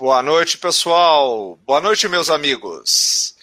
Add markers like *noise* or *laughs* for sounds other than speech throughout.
Boa noite, pessoal. Boa noite, meus amigos.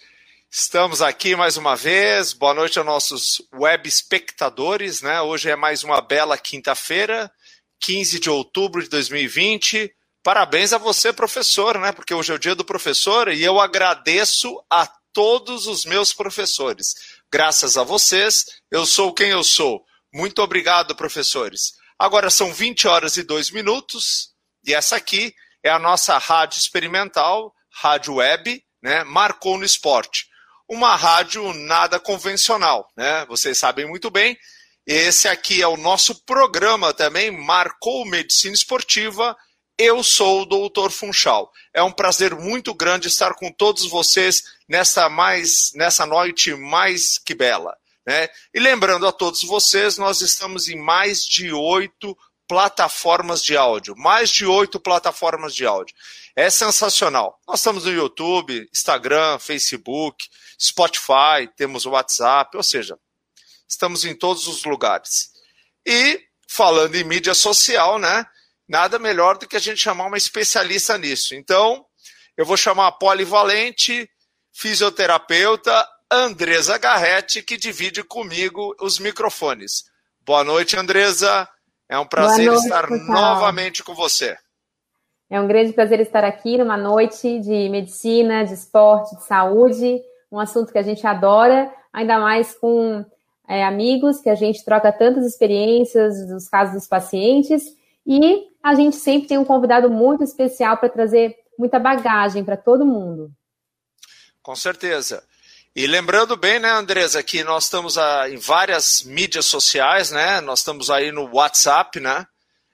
Estamos aqui mais uma vez. Boa noite aos nossos web espectadores, né? Hoje é mais uma bela quinta-feira, 15 de outubro de 2020. Parabéns a você, professor, né? Porque hoje é o dia do professor e eu agradeço a todos os meus professores. Graças a vocês, eu sou quem eu sou. Muito obrigado, professores. Agora são 20 horas e 2 minutos e essa aqui é a nossa rádio experimental, rádio web, né? Marcou no esporte. Uma rádio nada convencional, né? Vocês sabem muito bem. Esse aqui é o nosso programa também, Marcou Medicina Esportiva. Eu sou o Doutor Funchal. É um prazer muito grande estar com todos vocês nessa mais nessa noite mais que bela. Né? E lembrando a todos vocês, nós estamos em mais de oito plataformas de áudio, mais de oito plataformas de áudio. É sensacional. Nós estamos no YouTube, Instagram, Facebook, Spotify, temos o WhatsApp, ou seja, estamos em todos os lugares. E falando em mídia social, né? Nada melhor do que a gente chamar uma especialista nisso. Então, eu vou chamar a polivalente fisioterapeuta Andresa Garretti, que divide comigo os microfones. Boa noite, Andresa. É um prazer noite, estar pessoal. novamente com você. É um grande prazer estar aqui numa noite de medicina, de esporte, de saúde, um assunto que a gente adora, ainda mais com é, amigos, que a gente troca tantas experiências dos casos dos pacientes, e a gente sempre tem um convidado muito especial para trazer muita bagagem para todo mundo. Com certeza. E lembrando bem, né, Andresa, que nós estamos a, em várias mídias sociais, né? Nós estamos aí no WhatsApp, né?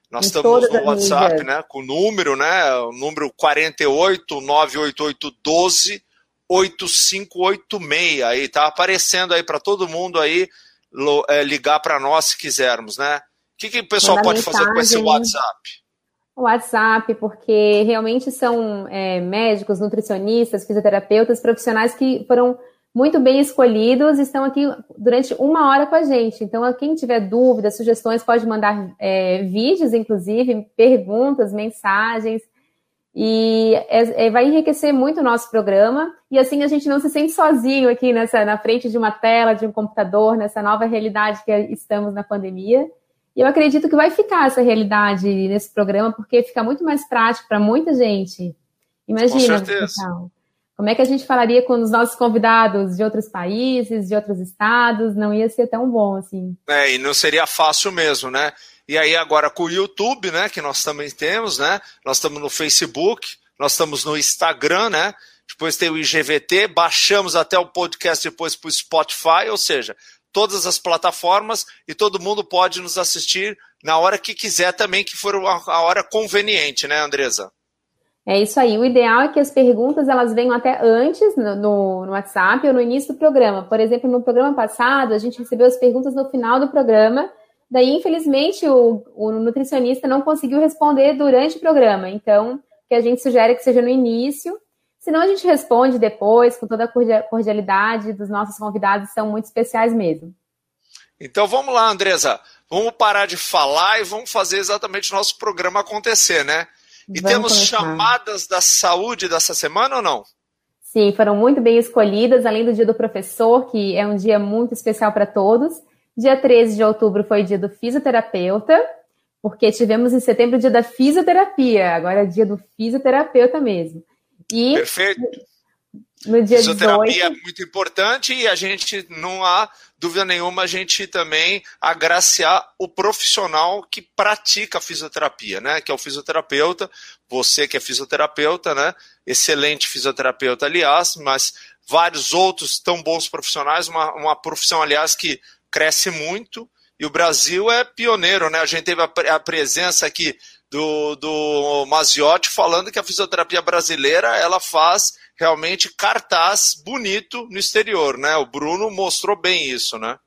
Nós em estamos no WhatsApp, mídias. né? Com o número, né? O número 48 988 12 8586 aí, tá aparecendo aí para todo mundo aí é, ligar para nós se quisermos, né? O que, que o pessoal pode fazer com esse WhatsApp? WhatsApp, porque realmente são é, médicos, nutricionistas, fisioterapeutas, profissionais que foram muito bem escolhidos, estão aqui durante uma hora com a gente. Então, quem tiver dúvidas, sugestões, pode mandar é, vídeos, inclusive, perguntas, mensagens. E é, é, vai enriquecer muito o nosso programa. E assim a gente não se sente sozinho aqui nessa, na frente de uma tela, de um computador, nessa nova realidade que estamos na pandemia. E eu acredito que vai ficar essa realidade nesse programa, porque fica muito mais prático para muita gente. Imagina. Com certeza. Então. Como é que a gente falaria com os nossos convidados de outros países, de outros estados? Não ia ser tão bom assim. É, e não seria fácil mesmo, né? E aí agora com o YouTube, né, que nós também temos, né? Nós estamos no Facebook, nós estamos no Instagram, né? Depois tem o IGVT, baixamos até o podcast depois para o Spotify, ou seja, todas as plataformas e todo mundo pode nos assistir na hora que quiser também, que for a hora conveniente, né, Andresa? É isso aí. O ideal é que as perguntas elas venham até antes no, no, WhatsApp ou no início do programa. Por exemplo, no programa passado, a gente recebeu as perguntas no final do programa. Daí, infelizmente, o, o nutricionista não conseguiu responder durante o programa. Então, o que a gente sugere é que seja no início. Senão, a gente responde depois, com toda a cordialidade dos nossos convidados, são muito especiais mesmo. Então, vamos lá, Andresa. Vamos parar de falar e vamos fazer exatamente o nosso programa acontecer, né? E Vamos temos começar. chamadas da saúde dessa semana ou não? Sim, foram muito bem escolhidas, além do dia do professor, que é um dia muito especial para todos. Dia 13 de outubro foi dia do fisioterapeuta, porque tivemos em setembro o dia da fisioterapia, agora é dia do fisioterapeuta mesmo. E Perfeito. No dia Fisioterapia 18... é muito importante e a gente não há dúvida nenhuma a gente também agraciar o profissional que pratica a fisioterapia, né? Que é o fisioterapeuta, você que é fisioterapeuta, né? Excelente fisioterapeuta, aliás, mas vários outros tão bons profissionais, uma, uma profissão, aliás, que cresce muito e o Brasil é pioneiro, né? A gente teve a, a presença aqui do, do Maziotti falando que a fisioterapia brasileira ela faz realmente cartaz bonito no exterior, né? O Bruno mostrou bem isso, né?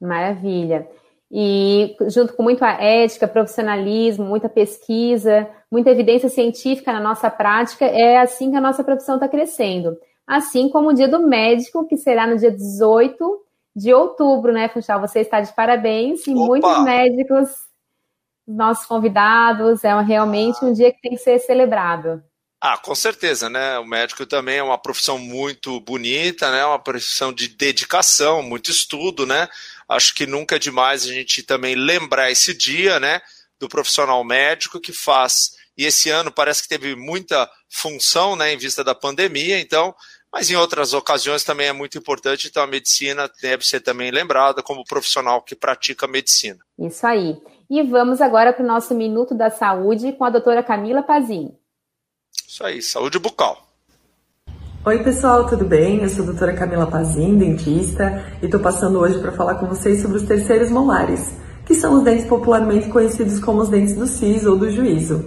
Maravilha. E junto com muita ética, profissionalismo, muita pesquisa, muita evidência científica na nossa prática, é assim que a nossa profissão está crescendo. Assim como o dia do médico, que será no dia 18 de outubro, né, Funchal? Você está de parabéns e Opa. muitos médicos, nossos convidados, é realmente um dia que tem que ser celebrado. Ah, com certeza, né? O médico também é uma profissão muito bonita, né? Uma profissão de dedicação, muito estudo, né? Acho que nunca é demais a gente também lembrar esse dia, né? Do profissional médico que faz. E esse ano parece que teve muita função, né? Em vista da pandemia, então. Mas em outras ocasiões também é muito importante, então a medicina deve ser também lembrada como profissional que pratica medicina. Isso aí. E vamos agora para o nosso Minuto da Saúde com a doutora Camila Pazin. Isso aí, saúde bucal. Oi, pessoal, tudo bem? Eu sou a doutora Camila Pazin, dentista, e estou passando hoje para falar com vocês sobre os terceiros molares, que são os dentes popularmente conhecidos como os dentes do siso ou do juízo.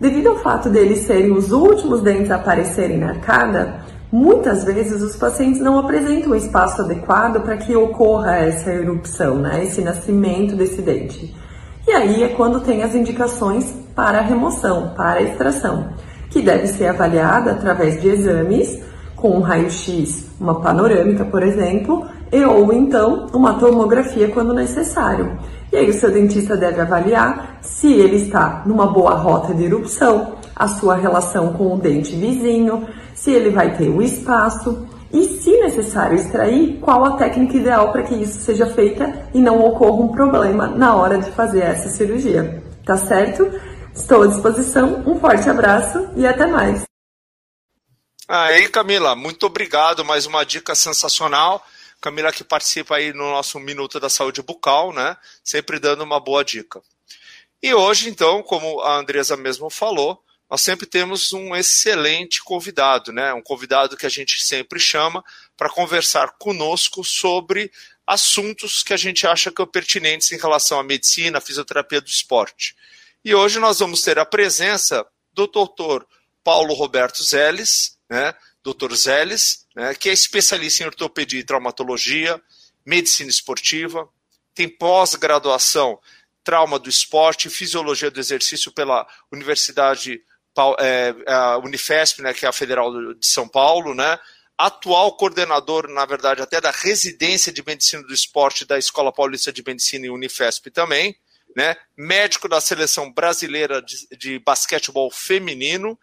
Devido ao fato deles serem os últimos dentes a aparecerem na arcada, muitas vezes os pacientes não apresentam o espaço adequado para que ocorra essa erupção, né? esse nascimento desse dente. E aí é quando tem as indicações para remoção, para extração que deve ser avaliada através de exames, com um raio-x, uma panorâmica, por exemplo, e ou então uma tomografia quando necessário. E aí o seu dentista deve avaliar se ele está numa boa rota de erupção, a sua relação com o dente vizinho, se ele vai ter o espaço e, se necessário extrair, qual a técnica ideal para que isso seja feita e não ocorra um problema na hora de fazer essa cirurgia. Tá certo? Estou à disposição. Um forte abraço e até mais. Aí, Camila, muito obrigado. Mais uma dica sensacional. Camila que participa aí no nosso Minuto da Saúde Bucal, né? Sempre dando uma boa dica. E hoje, então, como a Andresa mesmo falou, nós sempre temos um excelente convidado, né? Um convidado que a gente sempre chama para conversar conosco sobre assuntos que a gente acha que são pertinentes em relação à medicina, à fisioterapia do esporte. E hoje nós vamos ter a presença do doutor Paulo Roberto Zeles, né, doutor Zeles, né, que é especialista em ortopedia e traumatologia, medicina esportiva, tem pós-graduação trauma do esporte fisiologia do exercício pela Universidade é, Unifesp, né, que é a Federal de São Paulo, né, atual coordenador, na verdade, até da residência de medicina do esporte da Escola Paulista de Medicina e Unifesp também, né? Médico da seleção brasileira de, de basquetebol feminino.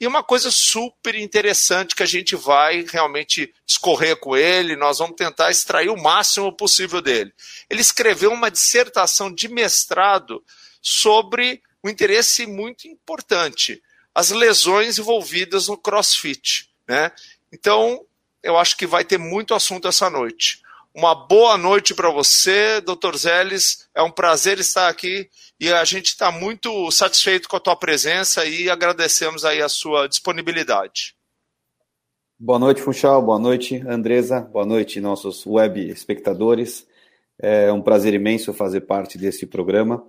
E uma coisa super interessante que a gente vai realmente escorrer com ele, nós vamos tentar extrair o máximo possível dele. Ele escreveu uma dissertação de mestrado sobre um interesse muito importante, as lesões envolvidas no CrossFit, né? Então, eu acho que vai ter muito assunto essa noite. Uma boa noite para você, doutor Zeles. É um prazer estar aqui e a gente está muito satisfeito com a tua presença e agradecemos aí a sua disponibilidade. Boa noite, Funchal. Boa noite, Andresa. Boa noite, nossos web espectadores. É um prazer imenso fazer parte desse programa.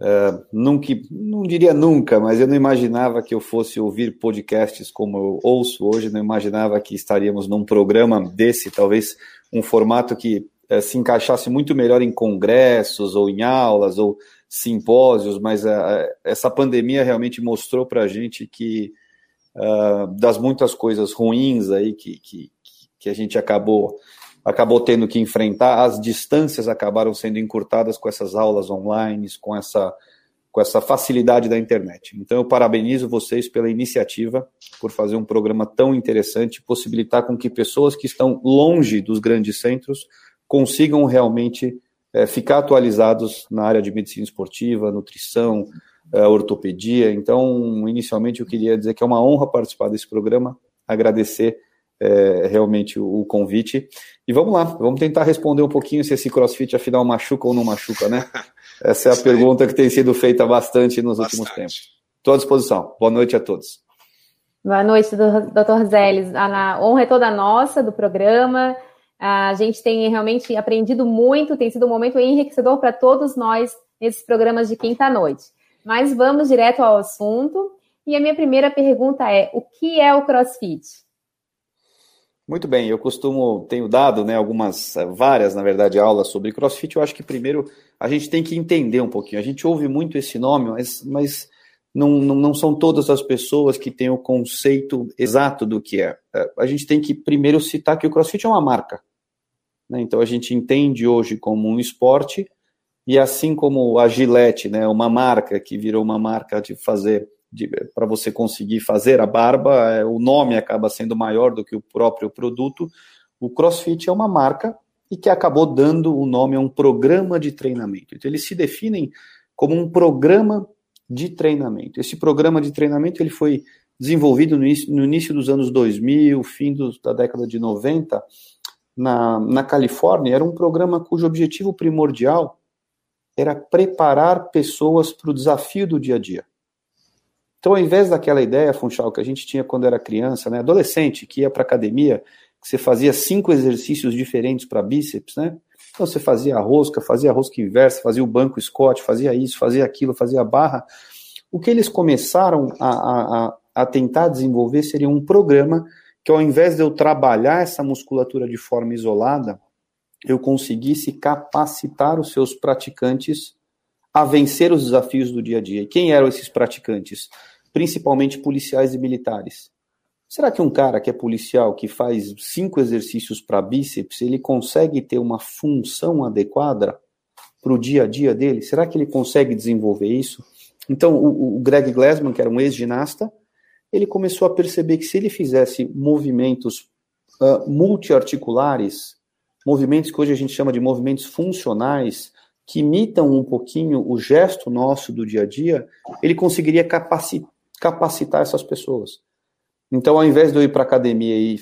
Uh, nunca, não diria nunca, mas eu não imaginava que eu fosse ouvir podcasts como eu ouço hoje, não imaginava que estaríamos num programa desse, talvez um formato que é, se encaixasse muito melhor em congressos ou em aulas ou simpósios, mas é, essa pandemia realmente mostrou para a gente que uh, das muitas coisas ruins aí que, que, que a gente acabou acabou tendo que enfrentar, as distâncias acabaram sendo encurtadas com essas aulas online, com essa com essa facilidade da internet. Então eu parabenizo vocês pela iniciativa, por fazer um programa tão interessante, possibilitar com que pessoas que estão longe dos grandes centros consigam realmente é, ficar atualizados na área de medicina esportiva, nutrição, é, ortopedia. Então, inicialmente eu queria dizer que é uma honra participar desse programa, agradecer é, realmente o, o, convite. E vamos lá, vamos tentar responder um pouquinho se esse crossfit afinal machuca ou não machuca, né? *laughs* Essa é a Isso pergunta aí. que tem sido feita bastante nos bastante. últimos tempos. Estou à disposição. Boa noite a todos. Boa noite, doutor Zeles. A honra é toda nossa do programa. A gente tem realmente aprendido muito, tem sido um momento enriquecedor para todos nós nesses programas de quinta-noite. Mas vamos direto ao assunto. E a minha primeira pergunta é: o que é o CrossFit? Muito bem, eu costumo, tenho dado né, algumas, eh, várias, na verdade, aulas sobre crossfit. Eu acho que primeiro a gente tem que entender um pouquinho. A gente ouve muito esse nome, mas, mas não, não, não são todas as pessoas que têm o conceito exato do que é. Eh, a gente tem que primeiro citar que o crossfit é uma marca. Né? Então a gente entende hoje como um esporte, e assim como a Gillette, né, uma marca que virou uma marca de fazer para você conseguir fazer a barba, é, o nome acaba sendo maior do que o próprio produto. O CrossFit é uma marca e que acabou dando o nome a um programa de treinamento. Então, eles se definem como um programa de treinamento. Esse programa de treinamento ele foi desenvolvido no início, no início dos anos 2000, fim dos, da década de 90, na, na Califórnia. Era um programa cujo objetivo primordial era preparar pessoas para o desafio do dia a dia. Então, ao invés daquela ideia, Funchal, que a gente tinha quando era criança, né, adolescente, que ia para academia, que você fazia cinco exercícios diferentes para bíceps, né? Então você fazia a rosca, fazia a rosca inversa, fazia o banco Scott, fazia isso, fazia aquilo, fazia a barra. O que eles começaram a, a, a tentar desenvolver seria um programa que, ao invés de eu trabalhar essa musculatura de forma isolada, eu conseguisse capacitar os seus praticantes a vencer os desafios do dia a dia. E quem eram esses praticantes? Principalmente policiais e militares. Será que um cara que é policial, que faz cinco exercícios para bíceps, ele consegue ter uma função adequada para o dia a dia dele? Será que ele consegue desenvolver isso? Então, o, o Greg Glassman, que era um ex-ginasta, ele começou a perceber que se ele fizesse movimentos uh, multiarticulares, movimentos que hoje a gente chama de movimentos funcionais, que imitam um pouquinho o gesto nosso do dia a dia, ele conseguiria capacitar essas pessoas. Então, ao invés de eu ir para a academia e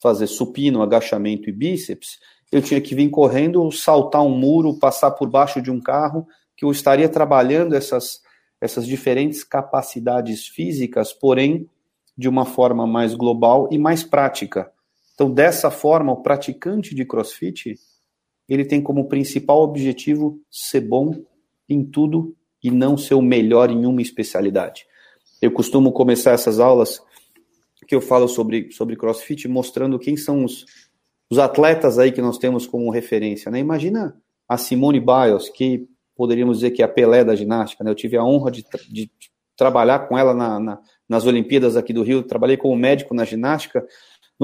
fazer supino, agachamento e bíceps, eu tinha que vir correndo, saltar um muro, passar por baixo de um carro, que eu estaria trabalhando essas, essas diferentes capacidades físicas, porém de uma forma mais global e mais prática. Então, dessa forma, o praticante de CrossFit, ele tem como principal objetivo ser bom em tudo e não ser o melhor em uma especialidade. Eu costumo começar essas aulas que eu falo sobre, sobre CrossFit, mostrando quem são os, os atletas aí que nós temos como referência. Né? Imagina a Simone Biles, que poderíamos dizer que é a Pelé da ginástica. Né? Eu tive a honra de, de trabalhar com ela na, na, nas Olimpíadas aqui do Rio, trabalhei como médico na ginástica.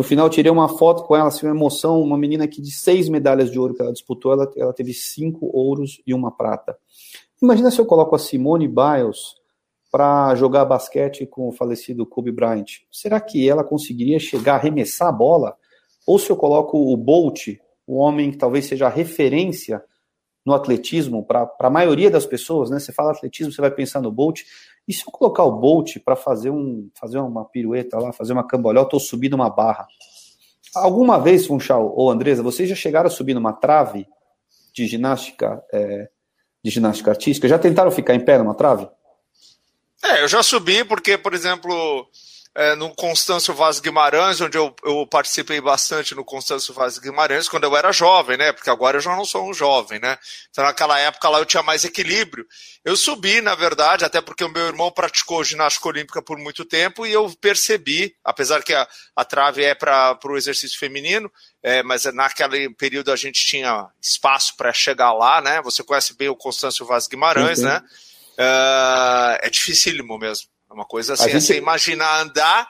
No final, tirei uma foto com ela, assim, uma emoção. Uma menina que de seis medalhas de ouro que ela disputou, ela, ela teve cinco ouros e uma prata. Imagina se eu coloco a Simone Biles para jogar basquete com o falecido Kobe Bryant. Será que ela conseguiria chegar a arremessar a bola? Ou se eu coloco o Bolt, o homem que talvez seja a referência no atletismo para a maioria das pessoas, né? Você fala atletismo, você vai pensar no Bolt. E se eu colocar o Bolt para fazer, um, fazer uma pirueta lá, fazer uma cambalhota, estou subindo uma barra. Alguma vez, Funchal ou Andresa, vocês já chegaram a subir numa trave de ginástica, é, de ginástica artística? Já tentaram ficar em pé numa trave? É, eu já subi porque, por exemplo, é, no Constâncio Vaz Guimarães, onde eu, eu, participei bastante no Constâncio Vaz Guimarães quando eu era jovem, né? Porque agora eu já não sou um jovem, né? Então naquela época lá eu tinha mais equilíbrio. Eu subi, na verdade, até porque o meu irmão praticou ginástica olímpica por muito tempo e eu percebi, apesar que a, a trave é para o exercício feminino, é, mas naquele período a gente tinha espaço para chegar lá, né? Você conhece bem o Constâncio Vaz Guimarães, uhum. né? Uh, é dificílimo mesmo. É uma coisa assim, gente... você imaginar andar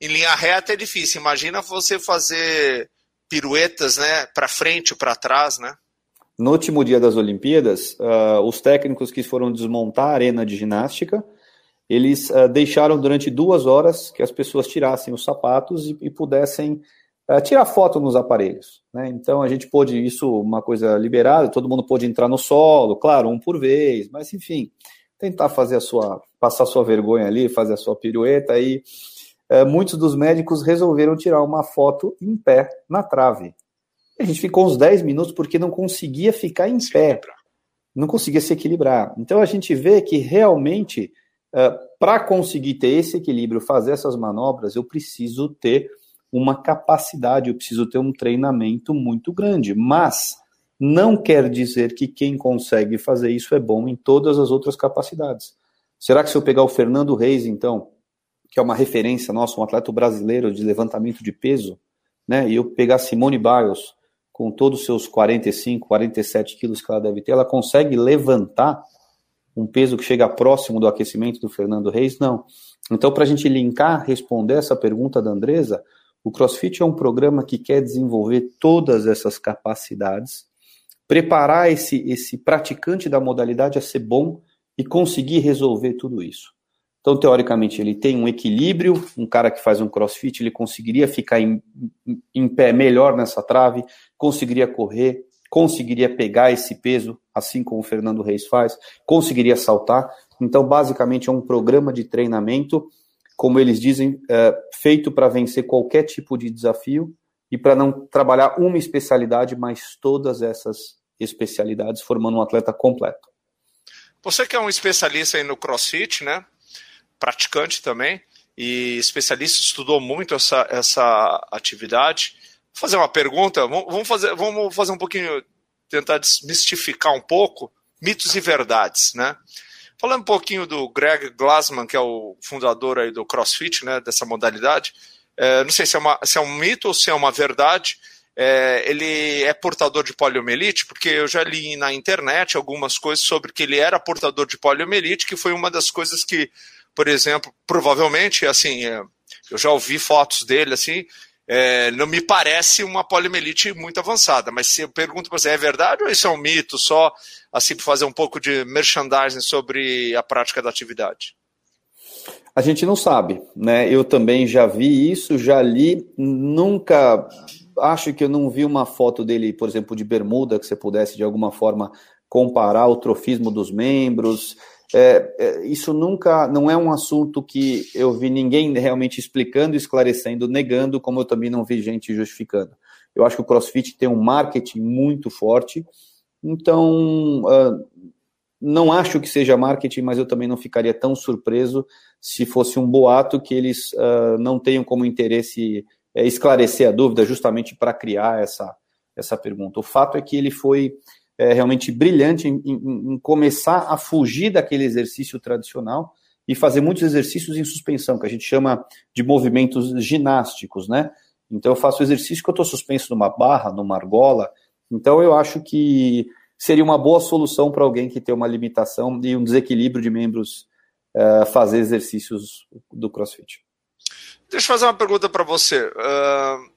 em linha reta é difícil. Imagina você fazer piruetas, né, para frente, para trás, né? No último dia das Olimpíadas, uh, os técnicos que foram desmontar a arena de ginástica, eles uh, deixaram durante duas horas que as pessoas tirassem os sapatos e, e pudessem uh, tirar foto nos aparelhos. Né? Então a gente pôde, isso uma coisa liberada, todo mundo pôde entrar no solo, claro, um por vez, mas enfim, tentar fazer a sua, passar sua vergonha ali, fazer a sua pirueta e é, muitos dos médicos resolveram tirar uma foto em pé na trave. A gente ficou uns 10 minutos porque não conseguia ficar em pé, não conseguia se equilibrar. Então a gente vê que realmente, é, para conseguir ter esse equilíbrio, fazer essas manobras, eu preciso ter uma capacidade, eu preciso ter um treinamento muito grande. Mas não quer dizer que quem consegue fazer isso é bom em todas as outras capacidades. Será que se eu pegar o Fernando Reis, então, que é uma referência nossa, um atleta brasileiro de levantamento de peso, né, e eu pegar Simone Biles, com todos os seus 45, 47 quilos que ela deve ter, ela consegue levantar um peso que chega próximo do aquecimento do Fernando Reis? Não. Então, para a gente linkar, responder essa pergunta da Andresa, o CrossFit é um programa que quer desenvolver todas essas capacidades preparar esse, esse praticante da modalidade a ser bom e conseguir resolver tudo isso. Então, teoricamente, ele tem um equilíbrio. Um cara que faz um crossfit, ele conseguiria ficar em, em pé melhor nessa trave, conseguiria correr, conseguiria pegar esse peso, assim como o Fernando Reis faz, conseguiria saltar. Então, basicamente, é um programa de treinamento, como eles dizem, é, feito para vencer qualquer tipo de desafio e para não trabalhar uma especialidade, mas todas essas especialidades, formando um atleta completo. Você que é um especialista aí no CrossFit, né? Praticante também, e especialista, estudou muito essa, essa atividade. Vou fazer uma pergunta, vamos fazer, vamos fazer um pouquinho, tentar desmistificar um pouco mitos e verdades, né? Falando um pouquinho do Greg Glassman, que é o fundador aí do CrossFit, né, dessa modalidade, é, não sei se é, uma, se é um mito ou se é uma verdade, é, ele é portador de poliomielite, porque eu já li na internet algumas coisas sobre que ele era portador de poliomielite, que foi uma das coisas que, por exemplo, provavelmente, assim, é, eu já ouvi fotos dele, assim, é, não me parece uma poliomielite muito avançada, mas se eu pergunto para você, é verdade ou isso é um mito, só assim para fazer um pouco de merchandising sobre a prática da atividade? A gente não sabe, né? Eu também já vi isso, já li, nunca acho que eu não vi uma foto dele, por exemplo, de bermuda, que você pudesse de alguma forma comparar o trofismo dos membros. É, é, isso nunca não é um assunto que eu vi ninguém realmente explicando, esclarecendo, negando, como eu também não vi gente justificando. Eu acho que o CrossFit tem um marketing muito forte, então uh, não acho que seja marketing, mas eu também não ficaria tão surpreso se fosse um boato que eles uh, não tenham como interesse é, esclarecer a dúvida justamente para criar essa, essa pergunta. O fato é que ele foi é, realmente brilhante em, em, em, começar a fugir daquele exercício tradicional e fazer muitos exercícios em suspensão, que a gente chama de movimentos ginásticos, né? Então eu faço exercício que eu estou suspenso numa barra, numa argola. Então eu acho que seria uma boa solução para alguém que tem uma limitação e um desequilíbrio de membros uh, fazer exercícios do CrossFit. Deixa eu fazer uma pergunta para você. Uh,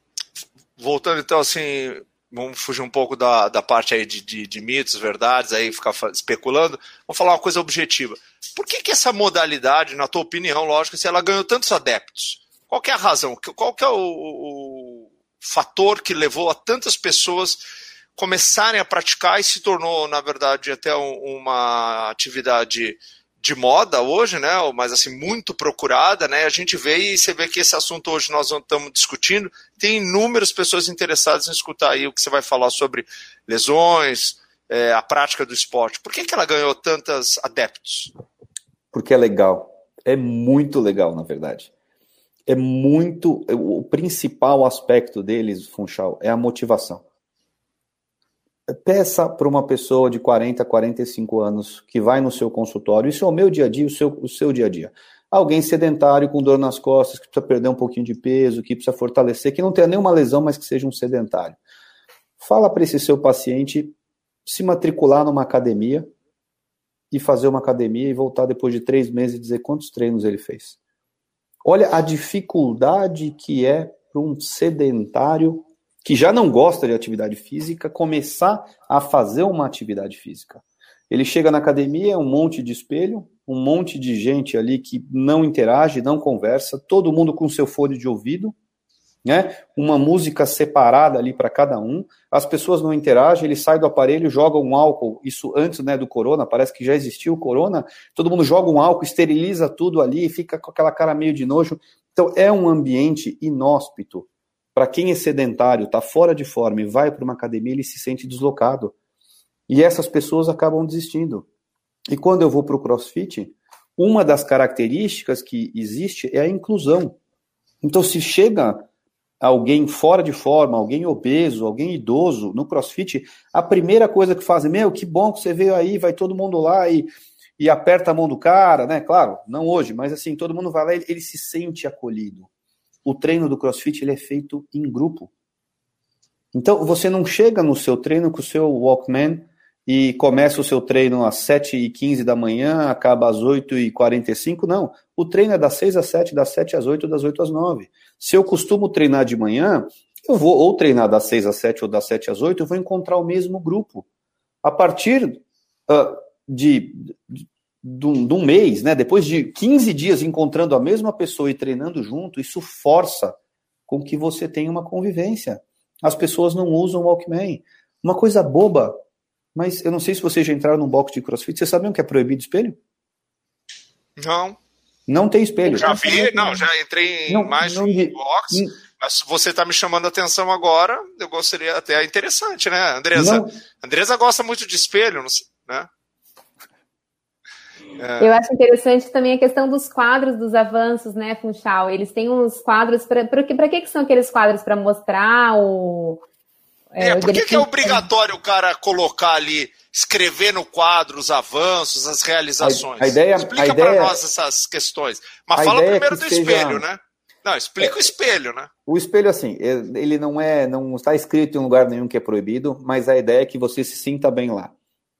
voltando então assim, vamos fugir um pouco da, da parte aí de, de, de, mitos, verdades, aí ficar especulando. Vamos falar uma coisa objetiva. Por que, que essa modalidade, na tua opinião, lógico, se ela ganhou tantos adeptos? Qual é a razão? Qual que é o, o fator que levou a tantas pessoas começarem a praticar e se tornou, na verdade, até uma atividade de moda hoje, né? Mas assim, muito procurada, né? A gente vê e você vê que esse assunto hoje nós estamos discutindo. Tem inúmeras pessoas interessadas em escutar aí o que você vai falar sobre lesões, é, a prática do esporte. Por que, que ela ganhou tantos adeptos? Porque é legal. É muito legal, na verdade. É muito. O principal aspecto deles, Funchal, é a motivação peça para uma pessoa de 40, 45 anos que vai no seu consultório, isso é o meu dia a dia, o seu, o seu dia a dia. Alguém sedentário com dor nas costas, que precisa perder um pouquinho de peso, que precisa fortalecer, que não tenha nenhuma lesão, mas que seja um sedentário. Fala para esse seu paciente se matricular numa academia e fazer uma academia e voltar depois de três meses e dizer quantos treinos ele fez. Olha a dificuldade que é para um sedentário que já não gosta de atividade física começar a fazer uma atividade física. Ele chega na academia, um monte de espelho, um monte de gente ali que não interage, não conversa, todo mundo com seu fone de ouvido, né? Uma música separada ali para cada um. As pessoas não interagem, ele sai do aparelho, joga um álcool, isso antes, né, do corona, parece que já existiu o corona. Todo mundo joga um álcool, esteriliza tudo ali, fica com aquela cara meio de nojo. Então é um ambiente inóspito para quem é sedentário, está fora de forma e vai para uma academia, ele se sente deslocado. E essas pessoas acabam desistindo. E quando eu vou para o CrossFit, uma das características que existe é a inclusão. Então, se chega alguém fora de forma, alguém obeso, alguém idoso no CrossFit, a primeira coisa que fazem, meu, que bom que você veio aí, vai todo mundo lá e, e aperta a mão do cara, né? Claro, não hoje, mas assim, todo mundo vai lá e ele, ele se sente acolhido o treino do CrossFit ele é feito em grupo. Então, você não chega no seu treino com o seu Walkman e começa o seu treino às 7h15 da manhã, acaba às 8h45, não. O treino é das 6 às 7, das 7 às 8, das 8 às 9. Se eu costumo treinar de manhã, eu vou ou treinar das 6 às 7 ou das 7 às 8, eu vou encontrar o mesmo grupo. A partir uh, de, de um, de um mês, né? Depois de 15 dias encontrando a mesma pessoa e treinando junto, isso força com que você tenha uma convivência. As pessoas não usam Walkman. Uma coisa boba, mas eu não sei se vocês já entraram num box de crossfit. Vocês sabiam que é proibido espelho? Não. Não tem espelho. Já vi, não, já entrei em não, mais não, um box. Não, mas você está me chamando a atenção agora, eu gostaria até é interessante, né, Andresa? Não. Andresa gosta muito de espelho, né? É. Eu acho interessante também a questão dos quadros dos avanços, né, Funchal? Eles têm uns quadros para para que, que, que são aqueles quadros para mostrar o é, é por que, que é obrigatório o cara colocar ali, escrever no quadro os avanços, as realizações? A, a ideia, Explica para nós essas questões. Mas fala é primeiro do seja... espelho, né? Não, explica é, o espelho, né? O espelho, assim, ele não é, não está escrito em lugar nenhum que é proibido, mas a ideia é que você se sinta bem lá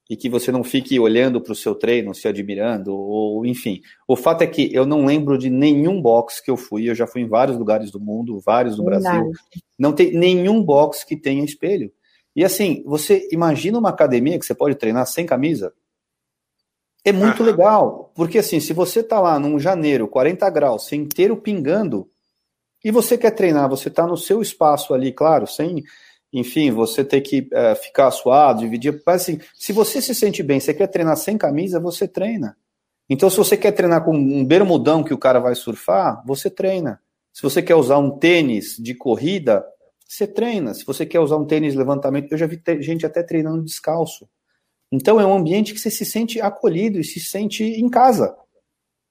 e que você não fique olhando para o seu treino, se admirando, ou enfim. O fato é que eu não lembro de nenhum box que eu fui, eu já fui em vários lugares do mundo, vários do Brasil, não tem nenhum box que tenha espelho. E assim, você imagina uma academia que você pode treinar sem camisa? É muito legal, porque assim, se você tá lá num janeiro, 40 graus, sem inteiro pingando, e você quer treinar, você tá no seu espaço ali, claro, sem enfim, você ter que é, ficar suado, dividir. Assim, se você se sente bem, você quer treinar sem camisa, você treina. Então, se você quer treinar com um bermudão que o cara vai surfar, você treina. Se você quer usar um tênis de corrida, você treina. Se você quer usar um tênis de levantamento, eu já vi gente até treinando descalço. Então, é um ambiente que você se sente acolhido e se sente em casa.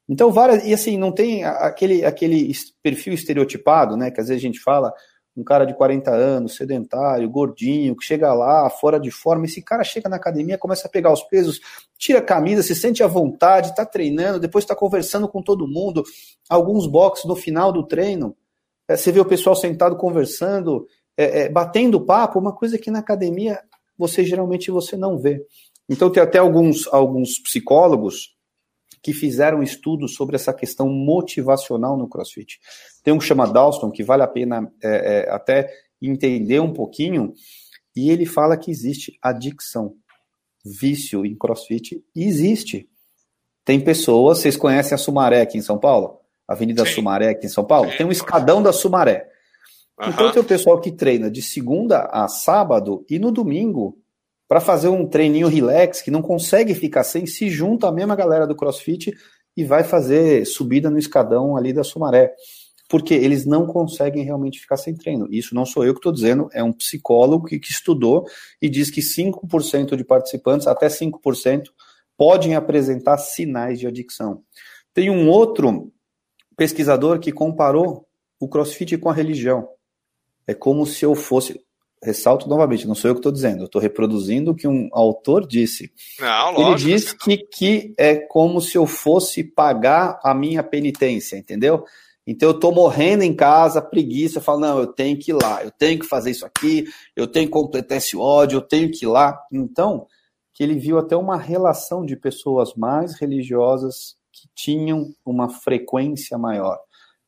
Então, várias. E assim, não tem aquele, aquele perfil estereotipado, né? Que às vezes a gente fala, um cara de 40 anos, sedentário, gordinho, que chega lá, fora de forma, esse cara chega na academia, começa a pegar os pesos, tira a camisa, se sente à vontade, está treinando, depois está conversando com todo mundo, alguns boxes no final do treino, é, você vê o pessoal sentado conversando, é, é, batendo papo, uma coisa que na academia você geralmente você não vê. Então tem até alguns, alguns psicólogos que fizeram estudos sobre essa questão motivacional no CrossFit. Tem um que chama Dalston, que vale a pena é, é, até entender um pouquinho, e ele fala que existe adicção, vício em CrossFit, existe. Tem pessoas, vocês conhecem a Sumaré aqui em São Paulo? Avenida Sim. Sumaré aqui em São Paulo? Sim. Tem um escadão da Sumaré. Uhum. Então tem o pessoal que treina de segunda a sábado e no domingo para fazer um treininho relax, que não consegue ficar sem, se junta a mesma galera do CrossFit e vai fazer subida no escadão ali da Sumaré. Porque eles não conseguem realmente ficar sem treino. Isso não sou eu que estou dizendo, é um psicólogo que, que estudou e diz que 5% de participantes, até 5%, podem apresentar sinais de adicção. Tem um outro pesquisador que comparou o crossfit com a religião. É como se eu fosse ressalto novamente, não sou eu que estou dizendo, eu estou reproduzindo o que um autor disse. Não, lógico, Ele diz que, que é como se eu fosse pagar a minha penitência, entendeu? Então eu estou morrendo em casa, preguiça, eu falo, não, eu tenho que ir lá, eu tenho que fazer isso aqui, eu tenho que completar esse ódio, eu tenho que ir lá. Então, que ele viu até uma relação de pessoas mais religiosas que tinham uma frequência maior.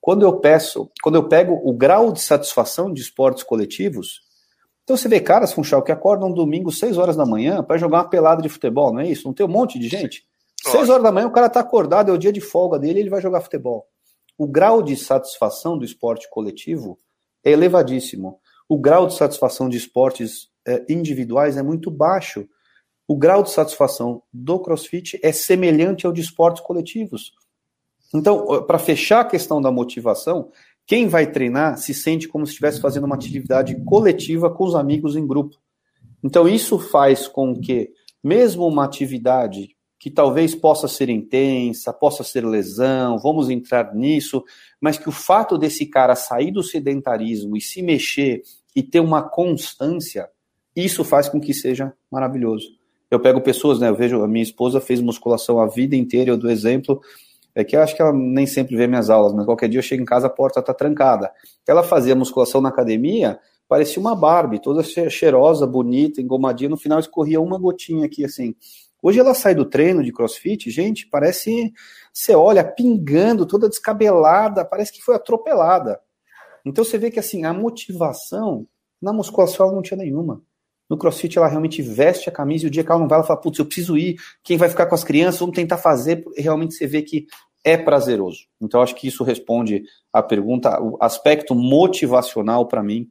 Quando eu peço, quando eu pego o grau de satisfação de esportes coletivos, então você vê caras, Funchal, que acordam domingo, 6 horas da manhã, para jogar uma pelada de futebol, não é isso? Não tem um monte de gente? 6 horas da manhã o cara está acordado, é o dia de folga dele, ele vai jogar futebol. O grau de satisfação do esporte coletivo é elevadíssimo. O grau de satisfação de esportes é, individuais é muito baixo. O grau de satisfação do crossfit é semelhante ao de esportes coletivos. Então, para fechar a questão da motivação, quem vai treinar se sente como se estivesse fazendo uma atividade coletiva com os amigos em grupo. Então, isso faz com que, mesmo uma atividade que talvez possa ser intensa, possa ser lesão, vamos entrar nisso, mas que o fato desse cara sair do sedentarismo e se mexer e ter uma constância, isso faz com que seja maravilhoso. Eu pego pessoas, né? Eu vejo, a minha esposa fez musculação a vida inteira, eu dou exemplo, é que eu acho que ela nem sempre vê minhas aulas, mas qualquer dia eu chego em casa, a porta tá trancada. Ela fazia musculação na academia, parecia uma Barbie, toda cheirosa, bonita, engomadinha, no final escorria uma gotinha aqui assim. Hoje ela sai do treino de crossfit, gente, parece. Você olha, pingando, toda descabelada, parece que foi atropelada. Então você vê que assim, a motivação na musculação não tinha nenhuma. No crossfit, ela realmente veste a camisa e o dia que ela não vai, ela fala: putz, eu preciso ir, quem vai ficar com as crianças, vamos tentar fazer. Realmente você vê que é prazeroso. Então, acho que isso responde à pergunta. O aspecto motivacional, para mim,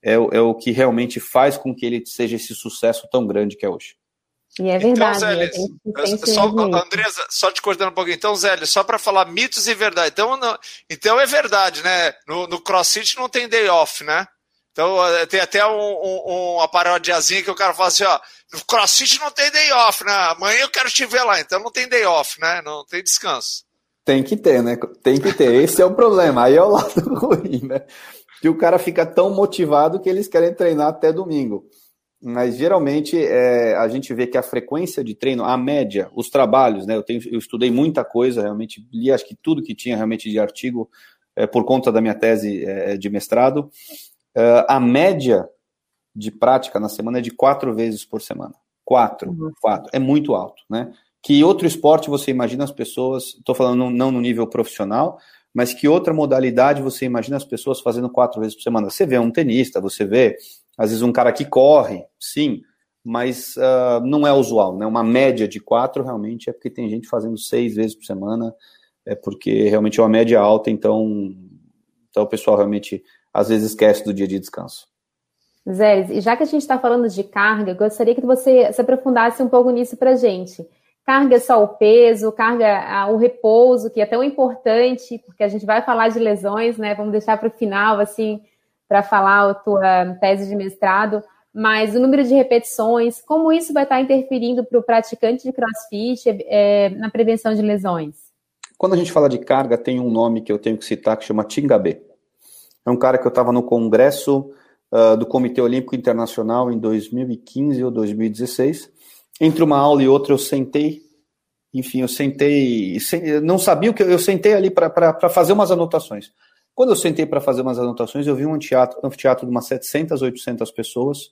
é, é, o que realmente faz com que ele seja esse sucesso tão grande que é hoje. E é então, verdade. Então, Zé, só, Andresa, só te cortando um pouquinho. Então, Zé, só para falar mitos e verdade. Então, não, então é verdade, né? No, no CrossFit não tem day off, né? Então, eh, tem até um, um, uma parodiazinha que o cara fala assim, ó, no CrossFit não tem day off, né? Amanhã eu quero te ver lá, então não tem day off, né? Não tem descanso. Tem que ter, né? Tem que ter. Esse é o problema. Aí é o *laughs* lado ruim, né? Que o cara fica tão motivado que eles querem treinar até domingo. Mas geralmente é, a gente vê que a frequência de treino, a média, os trabalhos, né? Eu, tenho, eu estudei muita coisa, realmente li acho que tudo que tinha realmente de artigo é, por conta da minha tese é, de mestrado. Uh, a média de prática na semana é de quatro vezes por semana. Quatro, uhum. quatro. É muito alto, né? Que outro esporte você imagina as pessoas, estou falando não no nível profissional, mas que outra modalidade você imagina as pessoas fazendo quatro vezes por semana? Você vê um tenista, você vê, às vezes, um cara que corre, sim, mas uh, não é usual, né? Uma média de quatro realmente é porque tem gente fazendo seis vezes por semana, é porque realmente é uma média alta, então, então o pessoal realmente às vezes esquece do dia de descanso. Zé, e já que a gente está falando de carga, gostaria que você se aprofundasse um pouco nisso para a gente. Carga é só o peso, carga o repouso, que é tão importante, porque a gente vai falar de lesões, né? Vamos deixar para o final, assim, para falar a tua tese de mestrado. Mas o número de repetições, como isso vai estar interferindo para o praticante de crossfit é, na prevenção de lesões? Quando a gente fala de carga, tem um nome que eu tenho que citar que chama Tingabe. É um cara que eu estava no congresso uh, do Comitê Olímpico Internacional em 2015 ou 2016. Entre uma aula e outra eu sentei, enfim, eu sentei, não sabia o que eu sentei ali para fazer umas anotações. Quando eu sentei para fazer umas anotações, eu vi um anfiteatro, anfiteatro de umas 700, 800 pessoas,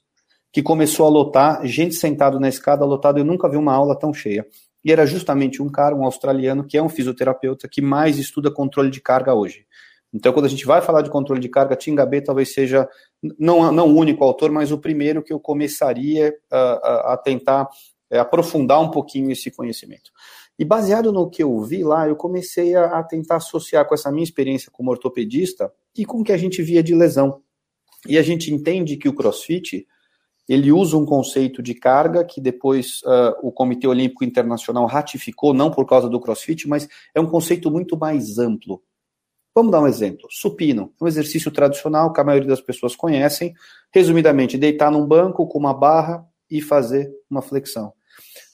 que começou a lotar, gente sentado na escada lotada, eu nunca vi uma aula tão cheia. E era justamente um cara, um australiano, que é um fisioterapeuta, que mais estuda controle de carga hoje. Então, quando a gente vai falar de controle de carga, Tingabe talvez seja não, não o único autor, mas o primeiro que eu começaria a, a, a tentar é, aprofundar um pouquinho esse conhecimento. E baseado no que eu vi lá, eu comecei a, a tentar associar com essa minha experiência como ortopedista e com o que a gente via de lesão. E a gente entende que o CrossFit ele usa um conceito de carga que depois uh, o Comitê Olímpico Internacional ratificou, não por causa do CrossFit, mas é um conceito muito mais amplo. Vamos dar um exemplo. Supino, um exercício tradicional que a maioria das pessoas conhecem. Resumidamente, deitar num banco com uma barra e fazer uma flexão.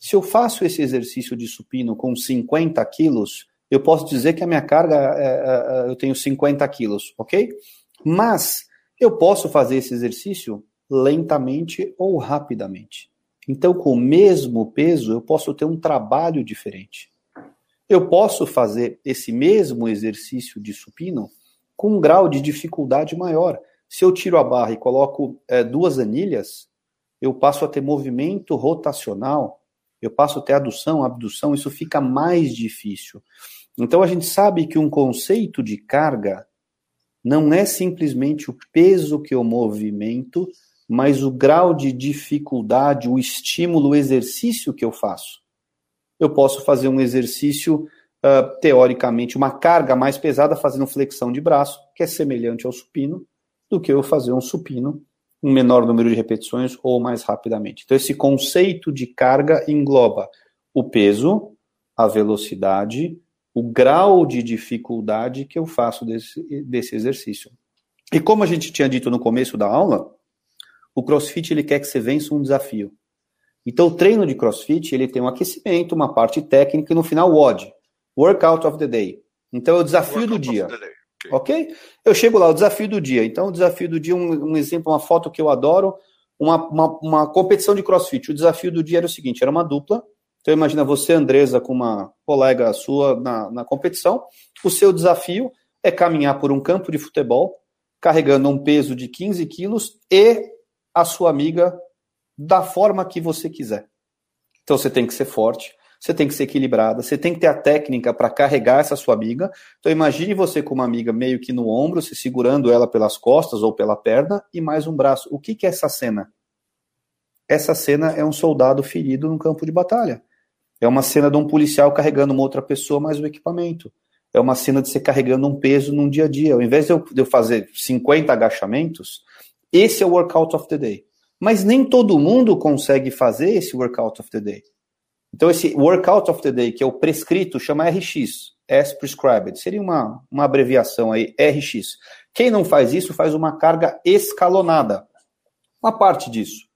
Se eu faço esse exercício de supino com 50 quilos, eu posso dizer que a minha carga, é, é, é eu tenho 50 quilos, ok? Mas eu posso fazer esse exercício lentamente ou rapidamente. Então, com o mesmo peso, eu posso ter um trabalho diferente. Eu posso fazer esse mesmo exercício de supino com um grau de dificuldade maior. Se eu tiro a barra e coloco é, duas anilhas, eu passo a ter movimento rotacional, eu passo a ter adução, abdução, isso fica mais difícil. Então a gente sabe que um conceito de carga não é simplesmente o peso que eu movimento, mas o grau de dificuldade, o estímulo, o exercício que eu faço eu posso fazer um exercício, uh, teoricamente, uma carga mais pesada, fazendo flexão de braço, que é semelhante ao supino, do que eu fazer um supino, um menor número de repetições ou mais rapidamente. Então, esse conceito de carga engloba o peso, a velocidade, o grau de dificuldade que eu faço desse, desse exercício. E como a gente tinha dito no começo da aula, o CrossFit ele quer que você vença um desafio. Então, o treino de crossfit ele tem um aquecimento, uma parte técnica e no final o WOD Workout of the Day. Então, é o desafio Workout do dia. Okay. ok? Eu chego lá, o desafio do dia. Então, o desafio do dia, um, um exemplo, uma foto que eu adoro, uma, uma, uma, competição de crossfit. O desafio do dia era o seguinte: era uma dupla. Então, imagina você, Andresa, com uma colega sua na, na competição. O seu desafio é caminhar por um campo de futebol, carregando um peso de 15 quilos e a sua amiga da forma que você quiser. Então você tem que ser forte, você tem que ser equilibrada, você tem que ter a técnica para carregar essa sua amiga. Então imagine você com uma amiga meio que no ombro, se segurando ela pelas costas ou pela perna e mais um braço. O que, que é essa cena? essa cena é um soldado ferido no campo de batalha. É uma cena de um policial carregando uma outra pessoa mais o equipamento. É uma cena de você carregando um peso num dia a dia. Ao invés de eu, de eu fazer 50 agachamentos, esse é o workout of the day. Mas nem todo mundo consegue fazer esse workout of the day. Então, esse workout of the day, que é o prescrito, chama RX, as prescribed. Seria uma, uma abreviação aí, RX. Quem não faz isso faz uma carga escalonada. Uma parte disso.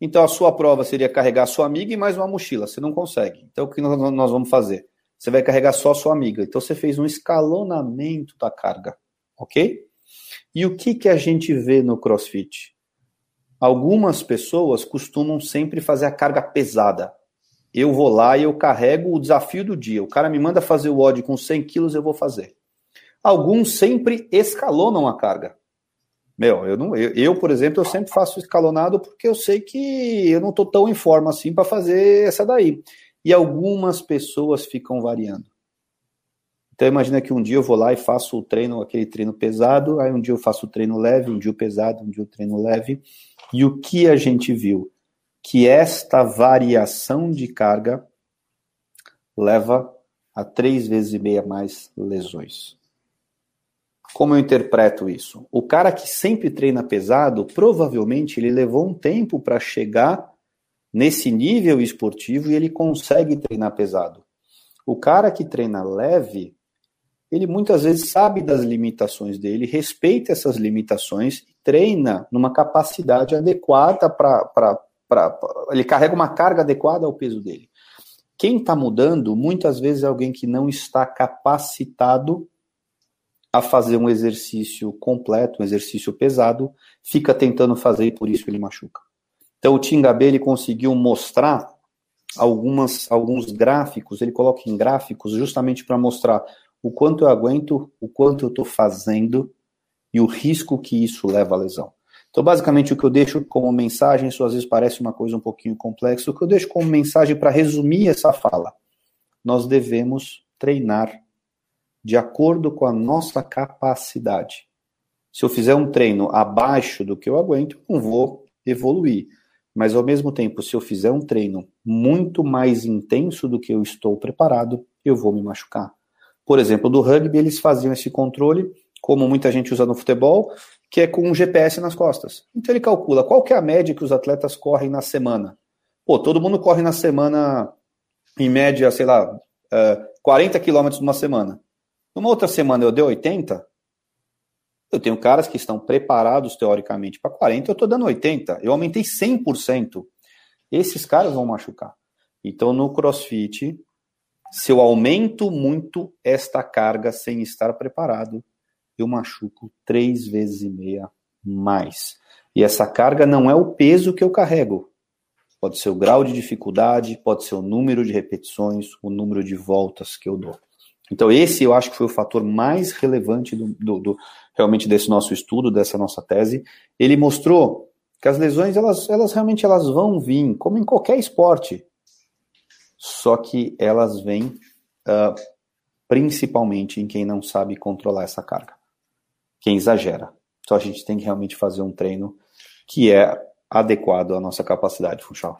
Então, a sua prova seria carregar sua amiga e mais uma mochila. Você não consegue. Então, o que nós, vamos fazer? Você vai carregar só sua amiga. Então, você fez um escalonamento da carga. Ok? E o que, que a gente vê no crossfit? Algumas pessoas costumam sempre fazer a carga pesada. Eu vou lá e eu carrego o desafio do dia. O cara me manda fazer o odd com 100 quilos, eu vou fazer. Alguns sempre escalonam a carga. Meu, eu, não, eu, eu, por exemplo, eu sempre faço escalonado porque eu sei que eu não estou tão em forma assim para fazer essa daí. E algumas pessoas ficam variando. Então imagina que um dia eu vou lá e faço o treino, aquele treino pesado, aí um dia eu faço o treino leve, um dia o pesado, um dia o treino leve. E o que a gente viu? Que esta variação de carga leva a três vezes e meia mais lesões. Como eu interpreto isso? O cara que sempre treina pesado, provavelmente ele levou um tempo para chegar nesse nível esportivo e ele consegue treinar pesado. O cara que treina leve, ele muitas vezes sabe das limitações dele, respeita essas limitações e treina numa capacidade adequada para. Ele carrega uma carga adequada ao peso dele. Quem está mudando, muitas vezes, é alguém que não está capacitado a fazer um exercício completo, um exercício pesado, fica tentando fazer e por isso ele machuca. Então, o Tingabe ele conseguiu mostrar algumas, alguns gráficos, ele coloca em gráficos justamente para mostrar o quanto eu aguento, o quanto eu estou fazendo e o risco que isso leva à lesão. Então, basicamente, o que eu deixo como mensagem, isso às vezes parece uma coisa um pouquinho complexa, o que eu deixo como mensagem para resumir essa fala: nós devemos treinar de acordo com a nossa capacidade. Se eu fizer um treino abaixo do que eu aguento, não vou evoluir. Mas ao mesmo tempo, se eu fizer um treino muito mais intenso do que eu estou preparado, eu vou me machucar. Por exemplo, do rugby, eles faziam esse controle, como muita gente usa no futebol, que é com um GPS nas costas. Então ele calcula qual que é a média que os atletas correm na semana. Pô, todo mundo corre na semana, em média, sei lá, 40 quilômetros numa semana. Numa outra semana eu dei 80, eu tenho caras que estão preparados teoricamente para 40, eu estou dando 80. Eu aumentei 100%. Esses caras vão machucar. Então no CrossFit, se eu aumento muito esta carga sem estar preparado, eu machuco três vezes e meia mais. E essa carga não é o peso que eu carrego. Pode ser o grau de dificuldade, pode ser o número de repetições, o número de voltas que eu dou. Então, esse eu acho que foi o fator mais relevante do, do, do realmente desse nosso estudo, dessa nossa tese. Ele mostrou que as lesões, elas, elas realmente elas vão vir, como em qualquer esporte só que elas vêm uh, principalmente em quem não sabe controlar essa carga, quem exagera. Então a gente tem que realmente fazer um treino que é adequado à nossa capacidade, Funchal.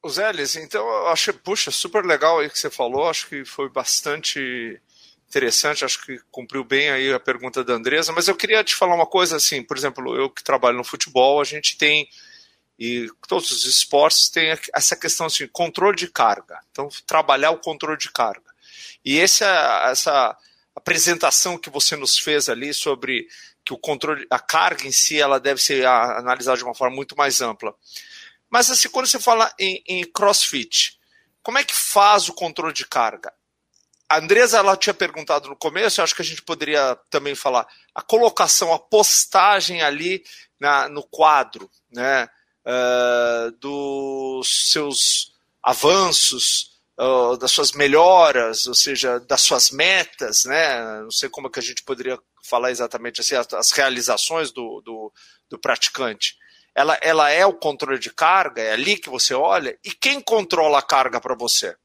O Zélis, então eu acho, puxa, super legal aí que você falou, acho que foi bastante interessante, acho que cumpriu bem aí a pergunta da Andresa, mas eu queria te falar uma coisa assim, por exemplo, eu que trabalho no futebol, a gente tem e todos os esportes têm essa questão assim, controle de carga. Então, trabalhar o controle de carga. E essa, essa apresentação que você nos fez ali sobre que o controle, a carga em si, ela deve ser analisada de uma forma muito mais ampla. Mas assim, quando você fala em, em CrossFit, como é que faz o controle de carga? A Andresa ela tinha perguntado no começo, eu acho que a gente poderia também falar a colocação, a postagem ali na, no quadro, né? uh, dos seus avanços, uh, das suas melhoras, ou seja, das suas metas, né? Não sei como é que a gente poderia falar exatamente assim, as, as realizações do, do, do praticante. Ela, ela é o controle de carga, é ali que você olha, e quem controla a carga para você?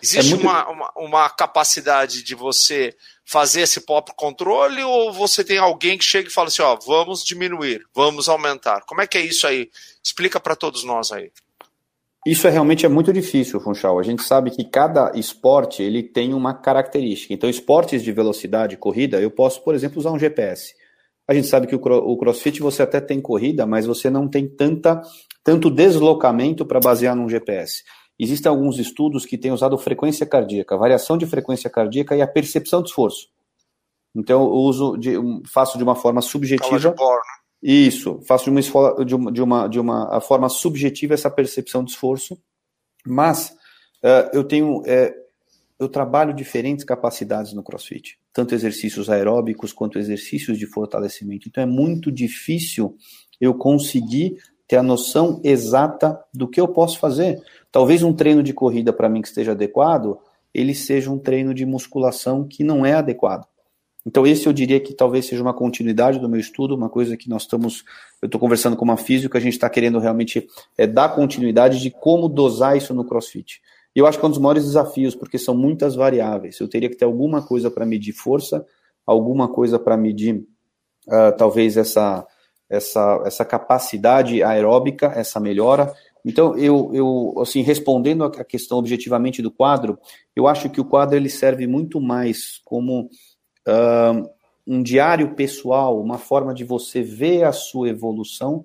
Existe é muito... uma, uma, uma, capacidade de você fazer esse próprio controle ou você tem alguém que chega e fala assim, ó, vamos diminuir, vamos aumentar? Como é que é isso aí? Explica para todos nós aí. Isso é realmente é muito difícil, Funchal. A gente sabe que cada esporte ele tem uma característica. Então, esportes de velocidade, corrida, eu posso, por exemplo, usar um GPS. A gente sabe que o CrossFit você até tem corrida, mas você não tem tanta, tanto deslocamento para basear num GPS. Existem alguns estudos que têm usado frequência cardíaca, variação de frequência cardíaca e a percepção de esforço. Então, eu uso de, faço de uma forma subjetiva. Né? Isso, faço de uma, de uma, de uma, forma subjetiva essa percepção de esforço, mas uh, eu tenho, uh, eu trabalho diferentes capacidades no CrossFit, tanto exercícios aeróbicos quanto exercícios de fortalecimento. Então é muito difícil eu conseguir ter a noção exata do que eu posso fazer. Talvez um treino de corrida para mim que esteja adequado, ele seja um treino de musculação que não é adequado. Então, esse eu diria que talvez seja uma continuidade do meu estudo, uma coisa que nós estamos. Eu estou conversando com uma física, a gente está querendo realmente é, dar continuidade de como dosar isso no crossfit. E eu acho que é um dos maiores desafios, porque são muitas variáveis. Eu teria que ter alguma coisa para medir força, alguma coisa para medir, uh, talvez, essa, essa, essa capacidade aeróbica, essa melhora. Então, eu, eu, assim, respondendo a questão objetivamente do quadro, eu acho que o quadro ele serve muito mais como um diário pessoal, uma forma de você ver a sua evolução,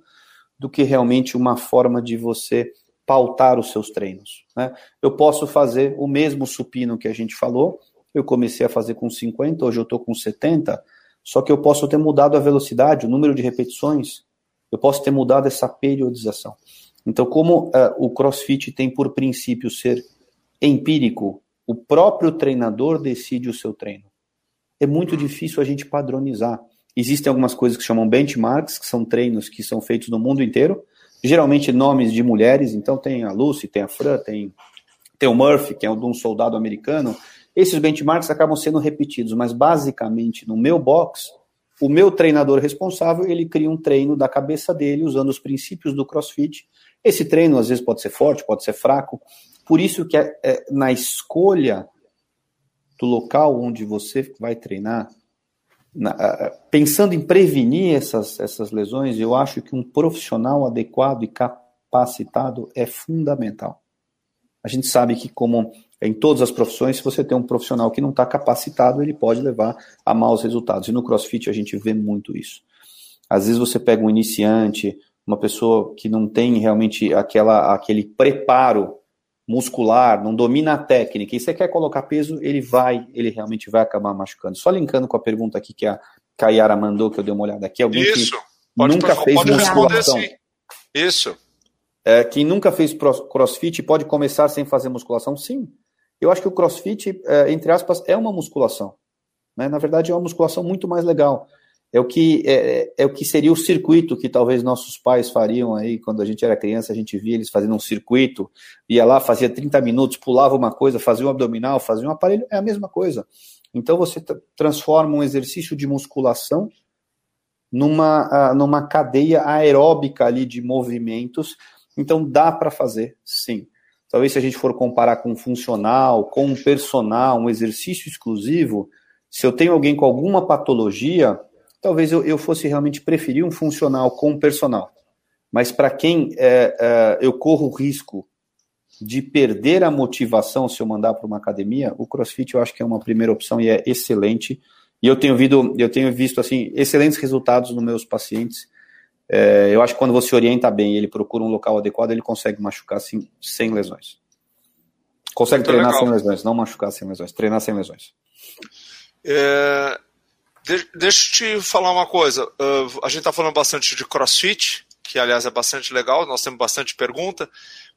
do que realmente uma forma de você pautar os seus treinos. Né? Eu posso fazer o mesmo supino que a gente falou, eu comecei a fazer com 50, hoje eu estou com 70, só que eu posso ter mudado a velocidade, o número de repetições, eu posso ter mudado essa periodização. Então, como uh, o CrossFit tem por princípio ser empírico, o próprio treinador decide o seu treino é muito difícil a gente padronizar. Existem algumas coisas que chamam benchmarks, que são treinos que são feitos no mundo inteiro, geralmente nomes de mulheres, então tem a Lucy, tem a Fran, tem, tem o Murphy, que é um soldado americano. Esses benchmarks acabam sendo repetidos, mas basicamente no meu box, o meu treinador responsável, ele cria um treino da cabeça dele, usando os princípios do CrossFit. Esse treino às vezes pode ser forte, pode ser fraco. Por isso que é, é na escolha do local onde você vai treinar, na, pensando em prevenir essas, essas lesões, eu acho que um profissional adequado e capacitado é fundamental. A gente sabe que, como em todas as profissões, se você tem um profissional que não está capacitado, ele pode levar a maus resultados. E no CrossFit a gente vê muito isso. Às vezes você pega um iniciante, uma pessoa que não tem realmente aquela, aquele preparo muscular, não domina a técnica, e você quer colocar peso, ele vai, ele realmente vai acabar machucando. Só linkando com a pergunta aqui que a Kayara mandou, que eu dei uma olhada aqui, alguém Isso. que pode, nunca pode, fez pode musculação. Isso. É, quem nunca fez crossfit pode começar sem fazer musculação? Sim. Eu acho que o crossfit, é, entre aspas, é uma musculação. Né? Na verdade, é uma musculação muito mais legal é o que é, é, o que seria o circuito que talvez nossos pais fariam aí quando a gente era criança, a gente via eles fazendo um circuito, ia lá, fazia 30 minutos, pulava uma coisa, fazia um abdominal, fazia um aparelho, é a mesma coisa. Então você transforma um exercício de musculação numa, numa cadeia aeróbica ali de movimentos. Então dá para fazer, sim. Talvez se a gente for comparar com funcional, com personal, um exercício exclusivo, se eu tenho alguém com alguma patologia, talvez eu, eu fosse realmente preferir um funcional com um personal. Mas para quem é, é, eu corro o risco de perder a motivação se eu mandar para uma academia, o CrossFit eu acho que é uma primeira opção e é excelente. E eu tenho, visto, eu tenho visto assim excelentes resultados nos meus pacientes. É, eu acho que quando você orienta bem, ele procura um local adequado, ele consegue machucar assim, sem lesões. Consegue Muito treinar legal. sem lesões, não machucar sem lesões, treinar sem lesões. É, de, deixa eu te falar uma coisa. Uh, a gente está falando bastante de crossfit, que aliás é bastante legal, nós temos bastante pergunta.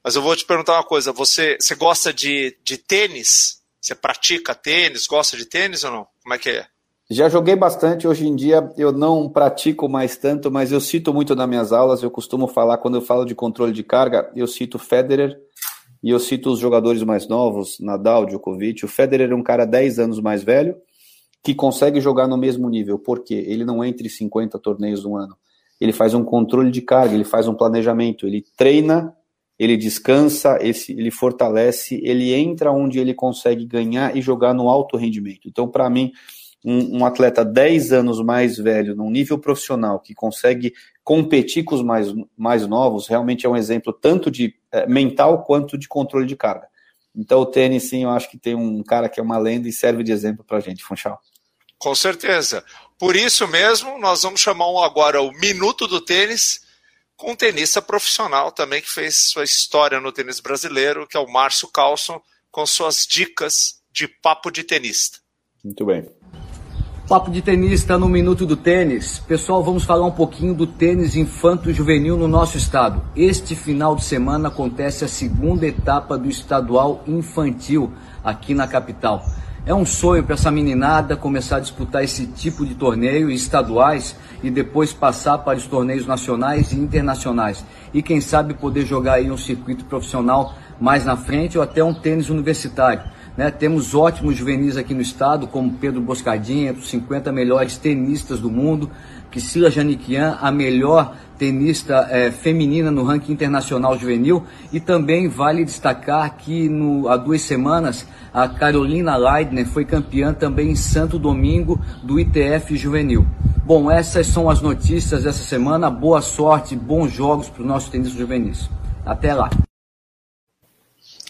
Mas eu vou te perguntar uma coisa: você, você gosta de, de tênis? Você pratica tênis? Gosta de tênis ou não? Como é que é? Já joguei bastante, hoje em dia eu não pratico mais tanto, mas eu cito muito nas minhas aulas, eu costumo falar, quando eu falo de controle de carga, eu cito Federer e eu cito os jogadores mais novos, Nadal, Djokovic. O Federer é um cara 10 anos mais velho, que consegue jogar no mesmo nível, porque ele não entra em 50 torneios no ano. Ele faz um controle de carga, ele faz um planejamento, ele treina, ele descansa, ele fortalece, ele entra onde ele consegue ganhar e jogar no alto rendimento. Então, para mim, um, um, atleta 10 anos mais velho, num nível profissional, que consegue competir com os mais, mais novos, realmente é um exemplo tanto de é, mental quanto de controle de carga. Então, o tênis, sim, eu acho que tem um cara que é uma lenda e serve de exemplo para gente, Funchal. Com certeza. Por isso mesmo, nós vamos chamar agora o Minuto do Tênis com um tenista profissional também que fez sua história no tênis brasileiro, que é o Márcio Carlson, com suas dicas de papo de tenista. Muito bem. Papo de tenista no Minuto do Tênis. Pessoal, vamos falar um pouquinho do tênis infanto-juvenil no nosso estado. Este final de semana acontece a segunda etapa do estadual infantil aqui na capital. É um sonho para essa meninada começar a disputar esse tipo de torneio estaduais e depois passar para os torneios nacionais e internacionais. E quem sabe poder jogar aí um circuito profissional mais na frente ou até um tênis universitário. Né? Temos ótimos juvenis aqui no estado, como Pedro Boscadinha, os 50 melhores tenistas do mundo, Priscila Janiquian, a melhor tenista é, feminina no ranking internacional juvenil. E também vale destacar que no, há duas semanas a Carolina Leidner foi campeã também em Santo Domingo do ITF juvenil. Bom, essas são as notícias dessa semana. Boa sorte, bons jogos para os nossos tenistas juvenis. Até lá.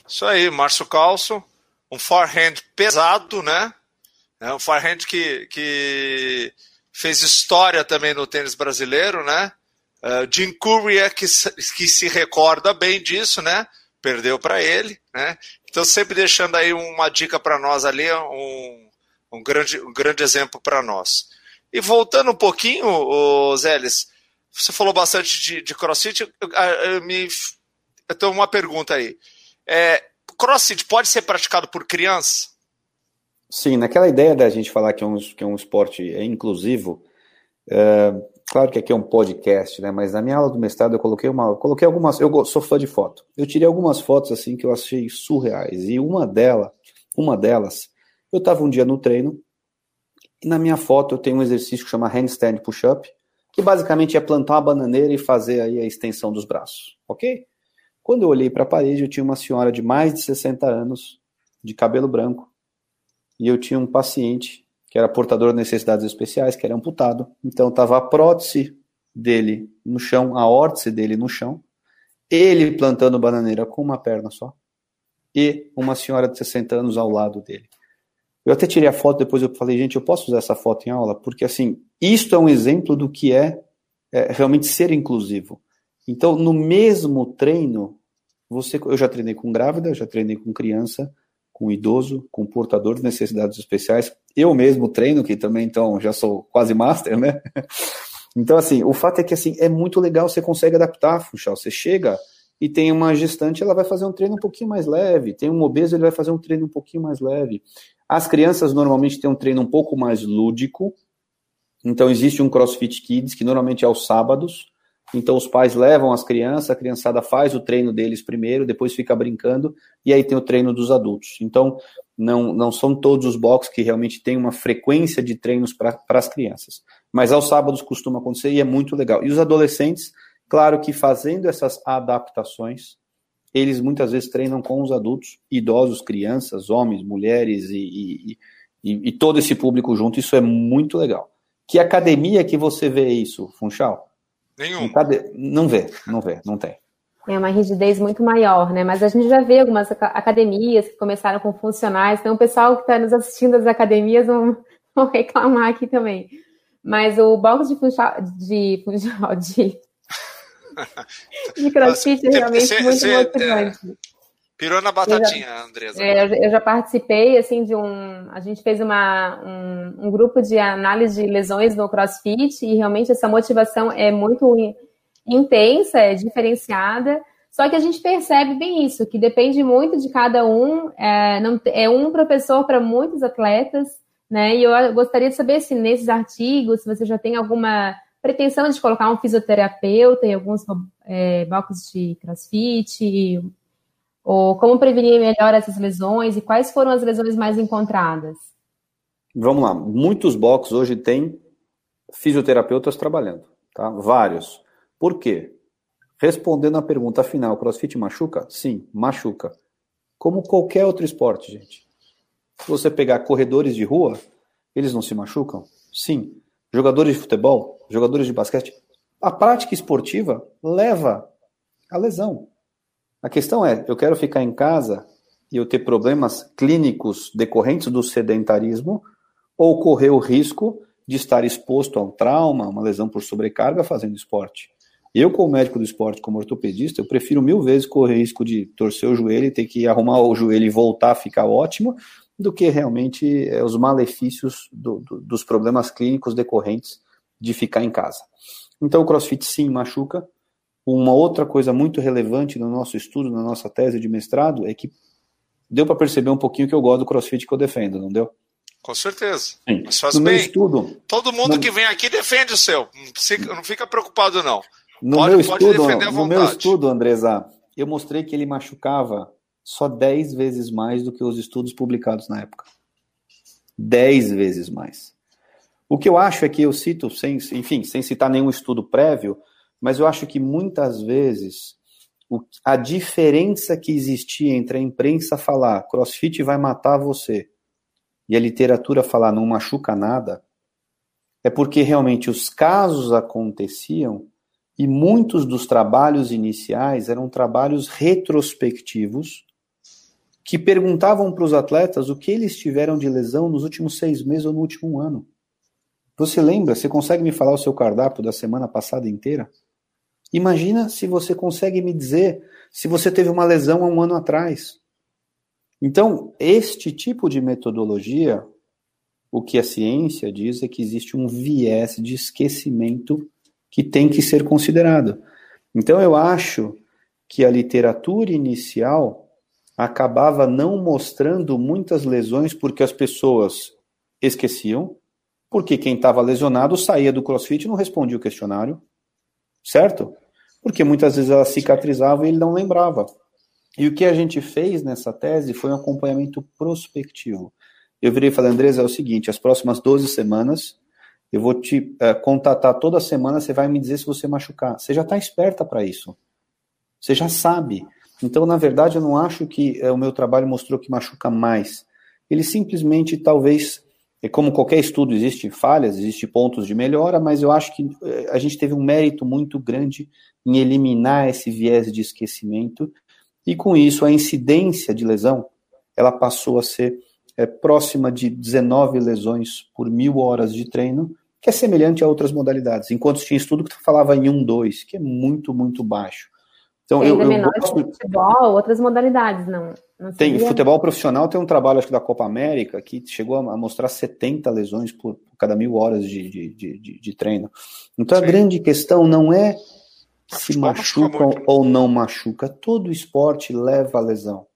Isso aí, Márcio Calço, um forehand pesado, né? É um forehand que, que fez história também no tênis brasileiro, né? Uh, Jim Courier, é que, que se recorda bem disso, né? Perdeu para ele, né? Então, sempre deixando aí uma dica para nós ali, um, um, grande, um grande exemplo para nós. E voltando um pouquinho, o Zélis, você falou bastante de, de crossfit, eu, eu, eu, me, eu tenho uma pergunta aí. É, crossfit pode ser praticado por criança? Sim, naquela ideia da gente falar que é um, que é um esporte inclusivo, é, claro que aqui é um podcast, né? Mas na minha aula do mestrado eu coloquei uma, coloquei algumas, eu sou fã de foto. Eu tirei algumas fotos assim que eu achei surreais e uma delas, uma delas, eu estava um dia no treino e na minha foto eu tenho um exercício que chama handstand push-up, que basicamente é plantar uma bananeira e fazer aí a extensão dos braços, ok? Quando eu olhei para a parede, eu tinha uma senhora de mais de 60 anos, de cabelo branco, e eu tinha um paciente que era portador de necessidades especiais, que era amputado. Então estava a prótese dele no chão, a órtese dele no chão, ele plantando bananeira com uma perna só, e uma senhora de 60 anos ao lado dele. Eu até tirei a foto, depois eu falei, gente, eu posso usar essa foto em aula? Porque, assim, isto é um exemplo do que é, é realmente ser inclusivo. Então, no mesmo treino, você, eu já treinei com grávida, já treinei com criança, com idoso, com portador de necessidades especiais. Eu mesmo treino, que também então já sou quase master, né? *laughs* Então, assim, o fato é que assim, é muito legal, você consegue adaptar, Funchal. Você chega e tem uma gestante, ela vai fazer um treino um pouquinho mais leve. Tem um obeso, ele vai fazer um treino um pouquinho mais leve. As crianças normalmente têm um treino um pouco mais lúdico. Então, existe um CrossFit Kids, que normalmente é aos sábados. Então os pais levam as crianças, a criançada faz o treino deles primeiro, depois fica brincando, e aí tem o treino dos adultos. Então não, não são todos os boxes que realmente têm uma frequência de treinos para as crianças. Mas aos sábados costuma acontecer e é muito legal. E os adolescentes, claro que fazendo essas adaptações, eles muitas vezes treinam com os adultos, idosos, crianças, homens, mulheres e, e, e, e todo esse público junto. Isso é muito legal. Que academia que você vê isso, Funchal? Nenhum. Não vê, não vê, não tem. É uma rigidez muito maior, né? Mas a gente já vê algumas academias que começaram com funcionais, então o pessoal que está nos assistindo das academias vão, *laughs* vão, reclamar aqui também. Mas o box de funchal, de, funchal, *laughs* de, de crossfit é realmente muito motivante. Pirou na batatinha, eu já, Andresa. É, eu já participei, assim, de um... A gente fez uma, um, um, grupo de análise de lesões no CrossFit e realmente essa motivação é muito intensa, é diferenciada. Só que a gente percebe bem isso, que depende muito de cada um. É, não, é um professor para muitos atletas, né? E eu gostaria de saber se nesses artigos, se você já tem alguma pretensão de colocar um fisioterapeuta em alguns é, blocos de CrossFit, ou como prevenir melhor essas lesões e quais foram as lesões mais encontradas? Vamos lá. Muitos boxes hoje têm fisioterapeutas trabalhando, tá? Vários. Por quê? Respondendo à pergunta final, crossfit machuca? Sim, machuca. Como qualquer outro esporte, gente. Se você pegar corredores de rua, eles não se machucam? Sim. Jogadores de futebol, jogadores de basquete, a prática esportiva leva à lesão. A questão é, eu quero ficar em casa e eu ter problemas clínicos decorrentes do sedentarismo ou correr o risco de estar exposto a um trauma, uma lesão por sobrecarga fazendo esporte. Eu, como médico do esporte, como ortopedista, eu prefiro mil vezes correr risco de torcer o joelho e ter que arrumar o joelho e voltar a ficar ótimo, do que realmente é, os malefícios do, do, dos problemas clínicos decorrentes de ficar em casa. Então, o crossfit sim machuca. Uma outra coisa muito relevante no nosso estudo, na nossa tese de mestrado, é que deu para perceber um pouquinho que eu gosto do crossfit que eu defendo, não deu? Com certeza. Sim. Mas faz no bem. Estudo, Todo mundo no... que vem aqui defende o seu. Não fica preocupado, não. No, pode, meu, estudo, no meu estudo, Andresa, eu mostrei que ele machucava só 10 vezes mais do que os estudos publicados na época. 10 vezes mais. O que eu acho é que eu cito, sem, enfim, sem citar nenhum estudo prévio, mas eu acho que muitas vezes o, a diferença que existia entre a imprensa falar crossfit vai matar você e a literatura falar não machuca nada, é porque realmente os casos aconteciam e muitos dos trabalhos iniciais eram trabalhos retrospectivos que perguntavam para os atletas o que eles tiveram de lesão nos últimos seis meses ou no último ano. Você lembra? Você consegue me falar o seu cardápio da semana passada inteira? Imagina se você consegue me dizer se você teve uma lesão há um ano atrás. Então, este tipo de metodologia, o que a ciência diz é que existe um viés de esquecimento que tem que ser considerado. Então eu acho que a literatura inicial acabava não mostrando muitas lesões porque as pessoas esqueciam, porque quem estava lesionado saía do crossfit e não respondia o questionário, certo? Porque muitas vezes ela cicatrizava e ele não lembrava. E o que a gente fez nessa tese foi um acompanhamento prospectivo. Eu virei e falei, Andresa, é o seguinte, as próximas 12 semanas eu vou te é, contatar toda semana, você vai me dizer se você machucar. Você já está esperta para isso. Você já sabe. Então, na verdade, eu não acho que é, o meu trabalho mostrou que machuca mais. Ele simplesmente, talvez, é como qualquer estudo, existem falhas, existem pontos de melhora, mas eu acho que é, a gente teve um mérito muito grande em eliminar esse viés de esquecimento. E com isso, a incidência de lesão, ela passou a ser é, próxima de 19 lesões por mil horas de treino, que é semelhante a outras modalidades. Enquanto tinha estudo que falava em 1, 2, que é muito, muito baixo. Então, eu, eu menor gosto... futebol, outras modalidades, não. não tem futebol profissional, tem um trabalho, acho que da Copa América, que chegou a mostrar 70 lesões por cada mil horas de, de, de, de treino. Então, Sim. a grande questão não é se machuca ou não machuca. Todo esporte leva a lesão.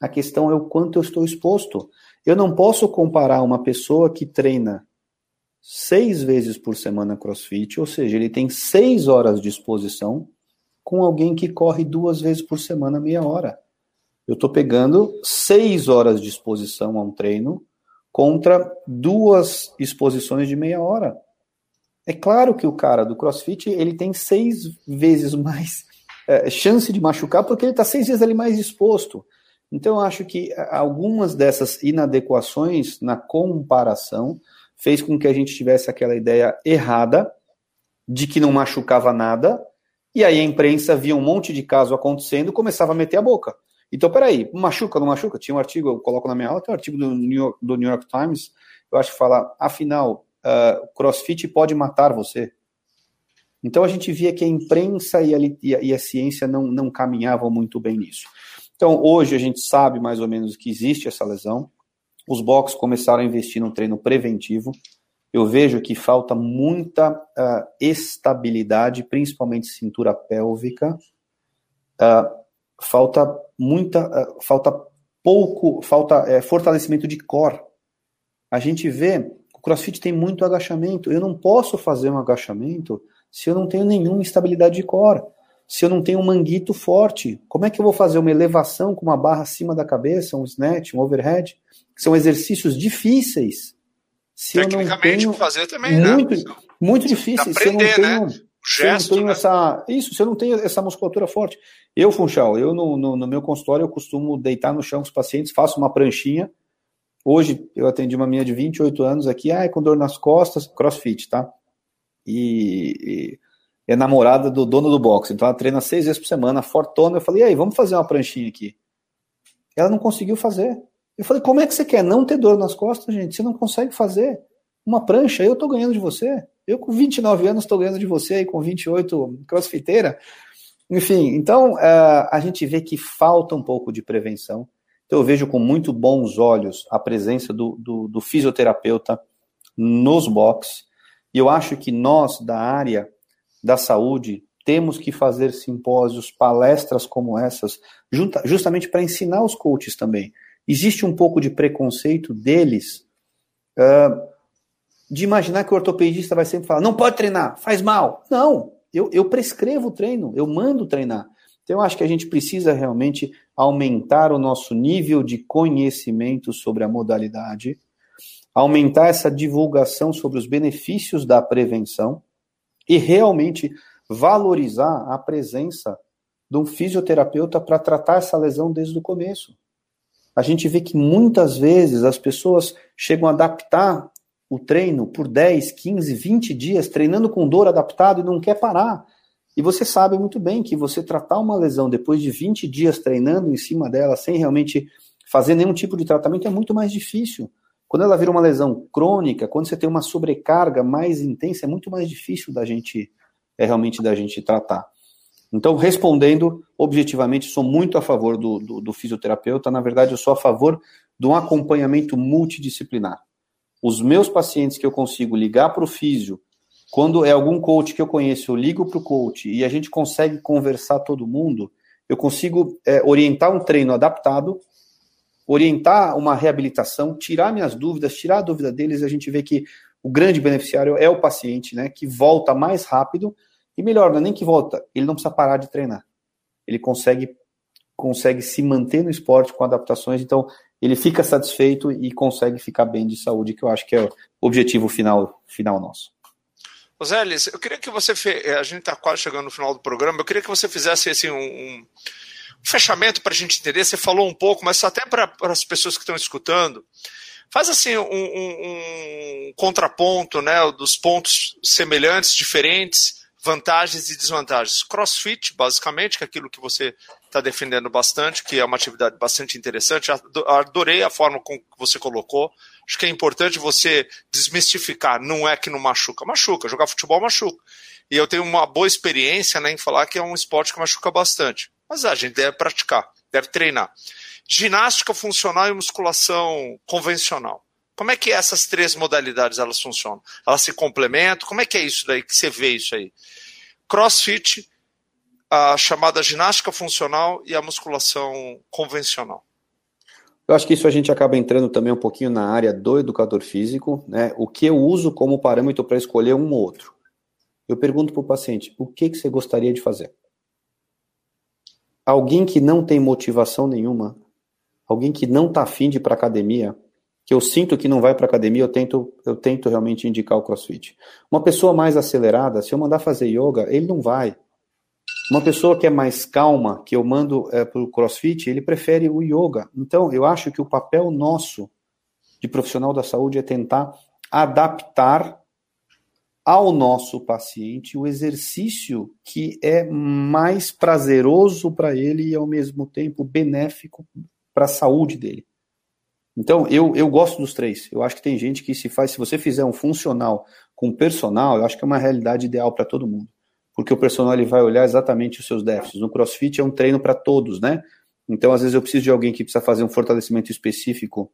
A questão é o quanto eu estou exposto. Eu não posso comparar uma pessoa que treina seis vezes por semana crossfit, ou seja, ele tem seis horas de exposição, com alguém que corre duas vezes por semana, meia hora. Eu estou pegando seis horas de exposição a um treino contra duas exposições de meia hora. É claro que o cara do crossfit ele tem seis vezes mais é, chance de machucar porque ele está seis vezes ali mais exposto. Então, eu acho que algumas dessas inadequações na comparação fez com que a gente tivesse aquela ideia errada de que não machucava nada, e aí a imprensa via um monte de caso acontecendo começava a meter a boca. Então, peraí, machuca não machuca? Tinha um artigo, eu coloco na minha aula, tem um artigo do New York, do New York Times, eu acho que fala, afinal, uh, crossfit pode matar você. Então a gente via que a imprensa e a, e a, e a ciência não, não caminhavam muito bem nisso. Então, hoje a gente sabe mais ou menos que existe essa lesão. Os box começaram a investir no treino preventivo. Eu vejo que falta muita uh, estabilidade, principalmente cintura pélvica. Uh, falta muita, uh, falta pouco, falta fortalecimento de core. A gente vê, o CrossFit tem muito agachamento. Eu não posso fazer um agachamento se eu não tenho nenhuma estabilidade de core se eu não tenho um manguito forte? Como é que eu vou fazer uma elevação com uma barra acima da cabeça, um snatch, um overhead? São exercícios difíceis. Se Tecnicamente, tenho... fazer também, muito, né? Muito difícil. Aprender, se eu não tenho, né? se eu não tenho né? essa, isso, se eu não tenho essa musculatura forte. Eu, Funchal, eu no, no, no, meu consultório eu costumo deitar no chão com os pacientes, faço uma pranchinha Hoje eu atendi uma menina de 28 anos aqui, ah, com dor nas costas, crossfit, tá? E, e é namorada do dono do boxe, então ela treina seis vezes por semana, fortona. Eu falei, e aí, vamos fazer uma pranchinha aqui. Ela não conseguiu fazer. Eu falei, como é que você quer não ter dor nas costas, gente? Você não consegue fazer uma prancha, eu tô ganhando de você. Eu com 29 anos estou ganhando de você e com 28 crossfiteira. Enfim, então uh, a gente vê que falta um pouco de prevenção. Então eu vejo com muito bons olhos a presença do, do, do fisioterapeuta nos box. E eu acho que nós, da área da saúde, temos que fazer simpósios, palestras como essas, justamente para ensinar os coaches também. Existe um pouco de preconceito deles uh, de imaginar que o ortopedista vai sempre falar: não pode treinar, faz mal. Não, eu, eu prescrevo o treino, eu mando treinar. Então, eu acho que a gente precisa realmente aumentar o nosso nível de conhecimento sobre a modalidade, aumentar essa divulgação sobre os benefícios da prevenção e realmente valorizar a presença de um fisioterapeuta para tratar essa lesão desde o começo. A gente vê que muitas vezes as pessoas chegam a adaptar o treino por 10, 15, 20 dias, treinando com dor adaptado e não quer parar. E você sabe muito bem que você tratar uma lesão depois de 20 dias treinando em cima dela, sem realmente fazer nenhum tipo de tratamento, é muito mais difícil. Quando ela vira uma lesão crônica, quando você tem uma sobrecarga mais intensa, é muito mais difícil da gente, é realmente da gente tratar. Então, respondendo objetivamente, sou muito a favor do, do, do fisioterapeuta. Na verdade, eu sou a favor de um acompanhamento multidisciplinar. Os meus pacientes que eu consigo ligar para o físio, quando é algum coach que eu conheço, eu ligo para o coach e a gente consegue conversar todo mundo, eu consigo é, orientar um treino adaptado, orientar uma reabilitação, tirar minhas dúvidas, tirar a dúvida deles, a gente vê que o grande beneficiário é o paciente, né, que volta mais rápido e melhor, não é nem que volta, ele não precisa parar de treinar. Ele consegue consegue se manter no esporte com adaptações. Então, ele fica satisfeito e consegue ficar bem de saúde, que eu acho que é o objetivo final, final nosso. Osélis, eu queria que você. Fe... A gente está quase chegando no final do programa, eu queria que você fizesse assim, um, um fechamento para a gente entender. Você falou um pouco, mas até para as pessoas que estão escutando. Faz assim um, um, um contraponto né, dos pontos semelhantes, diferentes vantagens e desvantagens. Crossfit, basicamente, que é aquilo que você está defendendo bastante, que é uma atividade bastante interessante. Adorei a forma como você colocou. Acho que é importante você desmistificar. Não é que não machuca, machuca. Jogar futebol machuca. E eu tenho uma boa experiência né, em falar que é um esporte que machuca bastante. Mas a gente deve praticar, deve treinar. Ginástica funcional e musculação convencional. Como é que essas três modalidades elas funcionam? Elas se complementam? Como é que é isso daí que você vê isso aí? CrossFit, a chamada ginástica funcional e a musculação convencional. Eu acho que isso a gente acaba entrando também um pouquinho na área do educador físico, né? O que eu uso como parâmetro para escolher um ou outro. Eu pergunto para o paciente: o que, que você gostaria de fazer? Alguém que não tem motivação nenhuma, alguém que não está afim de ir para academia, que eu sinto que não vai para academia, eu tento, eu tento realmente indicar o CrossFit. Uma pessoa mais acelerada, se eu mandar fazer yoga, ele não vai. Uma pessoa que é mais calma, que eu mando é, para o CrossFit, ele prefere o yoga. Então, eu acho que o papel nosso de profissional da saúde é tentar adaptar ao nosso paciente o exercício que é mais prazeroso para ele e ao mesmo tempo benéfico para a saúde dele. Então, eu, eu gosto dos três. Eu acho que tem gente que se faz, se você fizer um funcional com personal, eu acho que é uma realidade ideal para todo mundo. Porque o personal ele vai olhar exatamente os seus déficits. No CrossFit é um treino para todos, né? Então, às vezes, eu preciso de alguém que precisa fazer um fortalecimento específico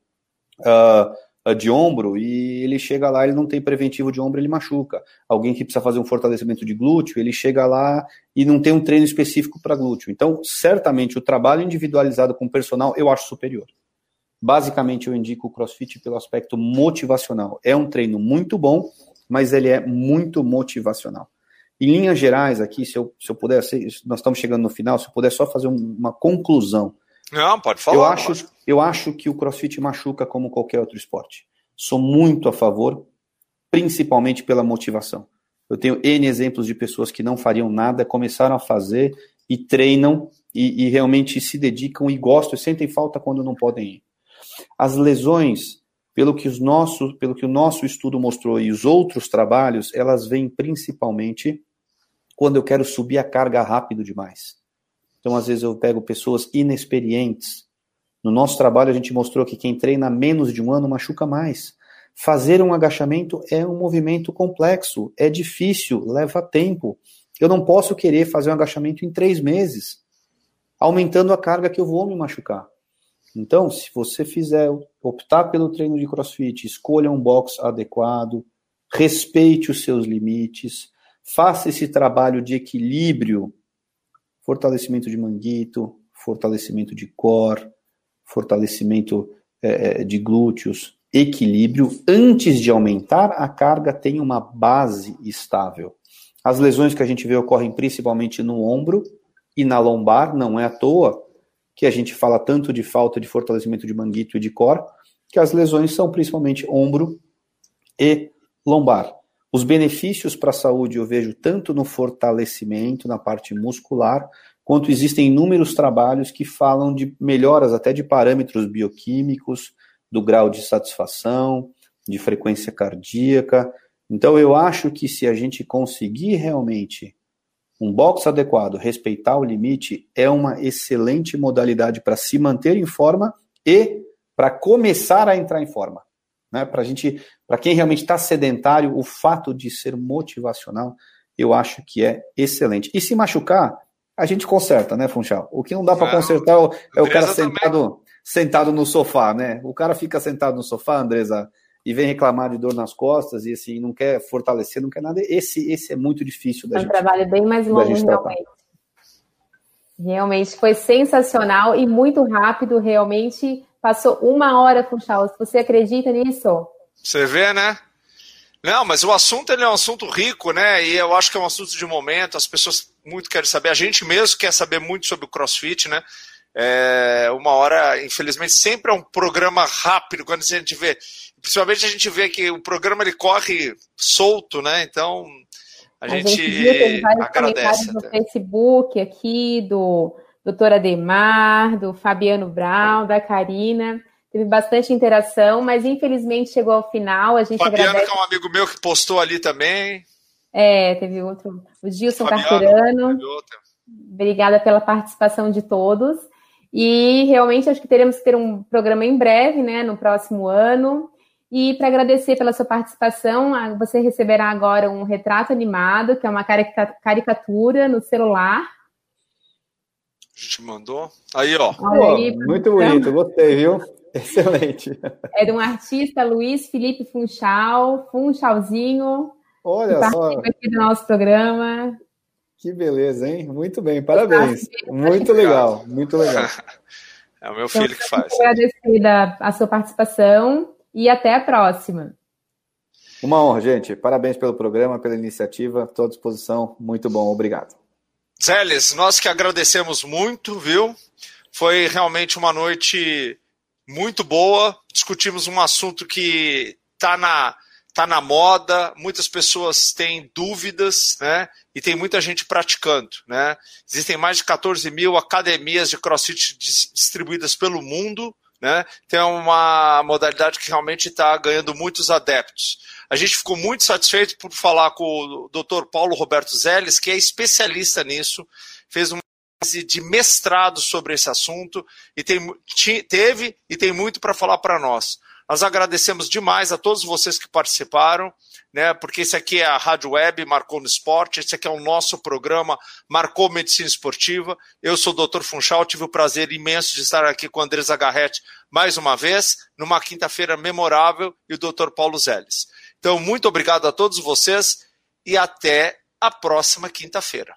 uh, de ombro e ele chega lá, ele não tem preventivo de ombro, ele machuca. Alguém que precisa fazer um fortalecimento de glúteo, ele chega lá e não tem um treino específico para glúteo. Então, certamente, o trabalho individualizado com o personal eu acho superior. Basicamente, eu indico o CrossFit pelo aspecto motivacional. É um treino muito bom, mas ele é muito motivacional. Em linhas gerais, aqui, se eu, se eu puder, nós estamos chegando no final, se eu puder só fazer uma conclusão. Não, pode falar. Eu acho, eu acho que o CrossFit machuca como qualquer outro esporte. Sou muito a favor, principalmente pela motivação. Eu tenho N exemplos de pessoas que não fariam nada, começaram a fazer e treinam e, e realmente se dedicam e gostam e sentem falta quando não podem ir. As lesões, pelo que, os pelo que o nosso estudo mostrou e os outros trabalhos, elas vêm principalmente quando eu quero subir a carga rápido demais. Então, às vezes, eu pego pessoas inexperientes. No nosso trabalho, a gente mostrou que quem treina menos de um ano machuca mais. Fazer um agachamento é um movimento complexo, é difícil, leva tempo. Eu não posso querer fazer um agachamento em três meses, aumentando a carga que eu vou me machucar. Então, se você fizer, optar pelo treino de crossfit, escolha um box adequado, respeite os seus limites, faça esse trabalho de equilíbrio, fortalecimento de manguito, fortalecimento de core, fortalecimento é, de glúteos, equilíbrio, antes de aumentar a carga, tem uma base estável. As lesões que a gente vê ocorrem principalmente no ombro e na lombar, não é à toa que a gente fala tanto de falta de fortalecimento de manguito e de core, que as lesões são principalmente ombro e lombar. Os benefícios para a saúde eu vejo tanto no fortalecimento, na parte muscular, quanto existem inúmeros trabalhos que falam de melhoras até de parâmetros bioquímicos, do grau de satisfação, de frequência cardíaca. Então eu acho que se a gente conseguir realmente um box adequado, respeitar o limite, é uma excelente modalidade para se manter em forma e para começar a entrar em forma. Né? Para gente, para quem realmente está sedentário, o fato de ser motivacional, eu acho que é excelente. E se machucar, a gente conserta, né, Funchal? O que não dá para consertar é o cara sentado, sentado no sofá, né? O cara fica sentado no sofá, Andresa, e vem reclamar de dor nas costas e assim não quer fortalecer, não quer nada. Esse, esse é muito difícil da é um gente. trabalho bem mais longo realmente. Realmente foi sensacional e muito rápido. Realmente passou uma hora com Charles. Você acredita nisso? Você vê, né? Não, mas o assunto ele é um assunto rico, né? E eu acho que é um assunto de momento. As pessoas muito querem saber. A gente mesmo quer saber muito sobre o CrossFit, né? É uma hora, infelizmente, sempre é um programa rápido quando a gente vê principalmente a gente vê que o programa ele corre solto, né? Então a, a gente, gente agradece. No Facebook aqui do doutor Ademar, do Fabiano Brown, da Karina. Teve bastante interação, mas infelizmente chegou ao final. A gente Fabiano, agradece... que é um amigo meu que postou ali também. É, teve outro, o Gilson Carterano. Obrigada pela participação de todos. E realmente acho que teremos que ter um programa em breve, né, no próximo ano. E para agradecer pela sua participação, você receberá agora um retrato animado, que é uma caricatura no celular. A gente mandou. Aí, ó. Aí, muito bonito, gostei, viu? *laughs* Excelente. É de um artista, Luiz Felipe Funchal, Funchalzinho. Olha só. aqui do nosso programa. Que beleza, hein? Muito bem, parabéns. Muito legal, muito legal. *laughs* É o meu filho então, que faz. Agradecida a sua participação e até a próxima. Uma honra, gente. Parabéns pelo programa, pela iniciativa. Estou à disposição. Muito bom. Obrigado. Zeles, nós que agradecemos muito, viu? Foi realmente uma noite muito boa. Discutimos um assunto que está na, tá na moda, muitas pessoas têm dúvidas, né? E tem muita gente praticando, né? Existem mais de 14 mil academias de crossfit distribuídas pelo mundo né? Tem uma modalidade que realmente está ganhando muitos adeptos. A gente ficou muito satisfeito por falar com o Dr. Paulo Roberto Zeles, que é especialista nisso, fez uma de mestrado sobre esse assunto e tem, teve e tem muito para falar para nós. Nós agradecemos demais a todos vocês que participaram, né? Porque esse aqui é a Rádio Web Marcou no Esporte, esse aqui é o nosso programa Marcou Medicina Esportiva. Eu sou o Dr. Funchal, tive o prazer imenso de estar aqui com a Andresa Garrett mais uma vez, numa quinta-feira memorável, e o Dr. Paulo Zeles. Então, muito obrigado a todos vocês e até a próxima quinta-feira.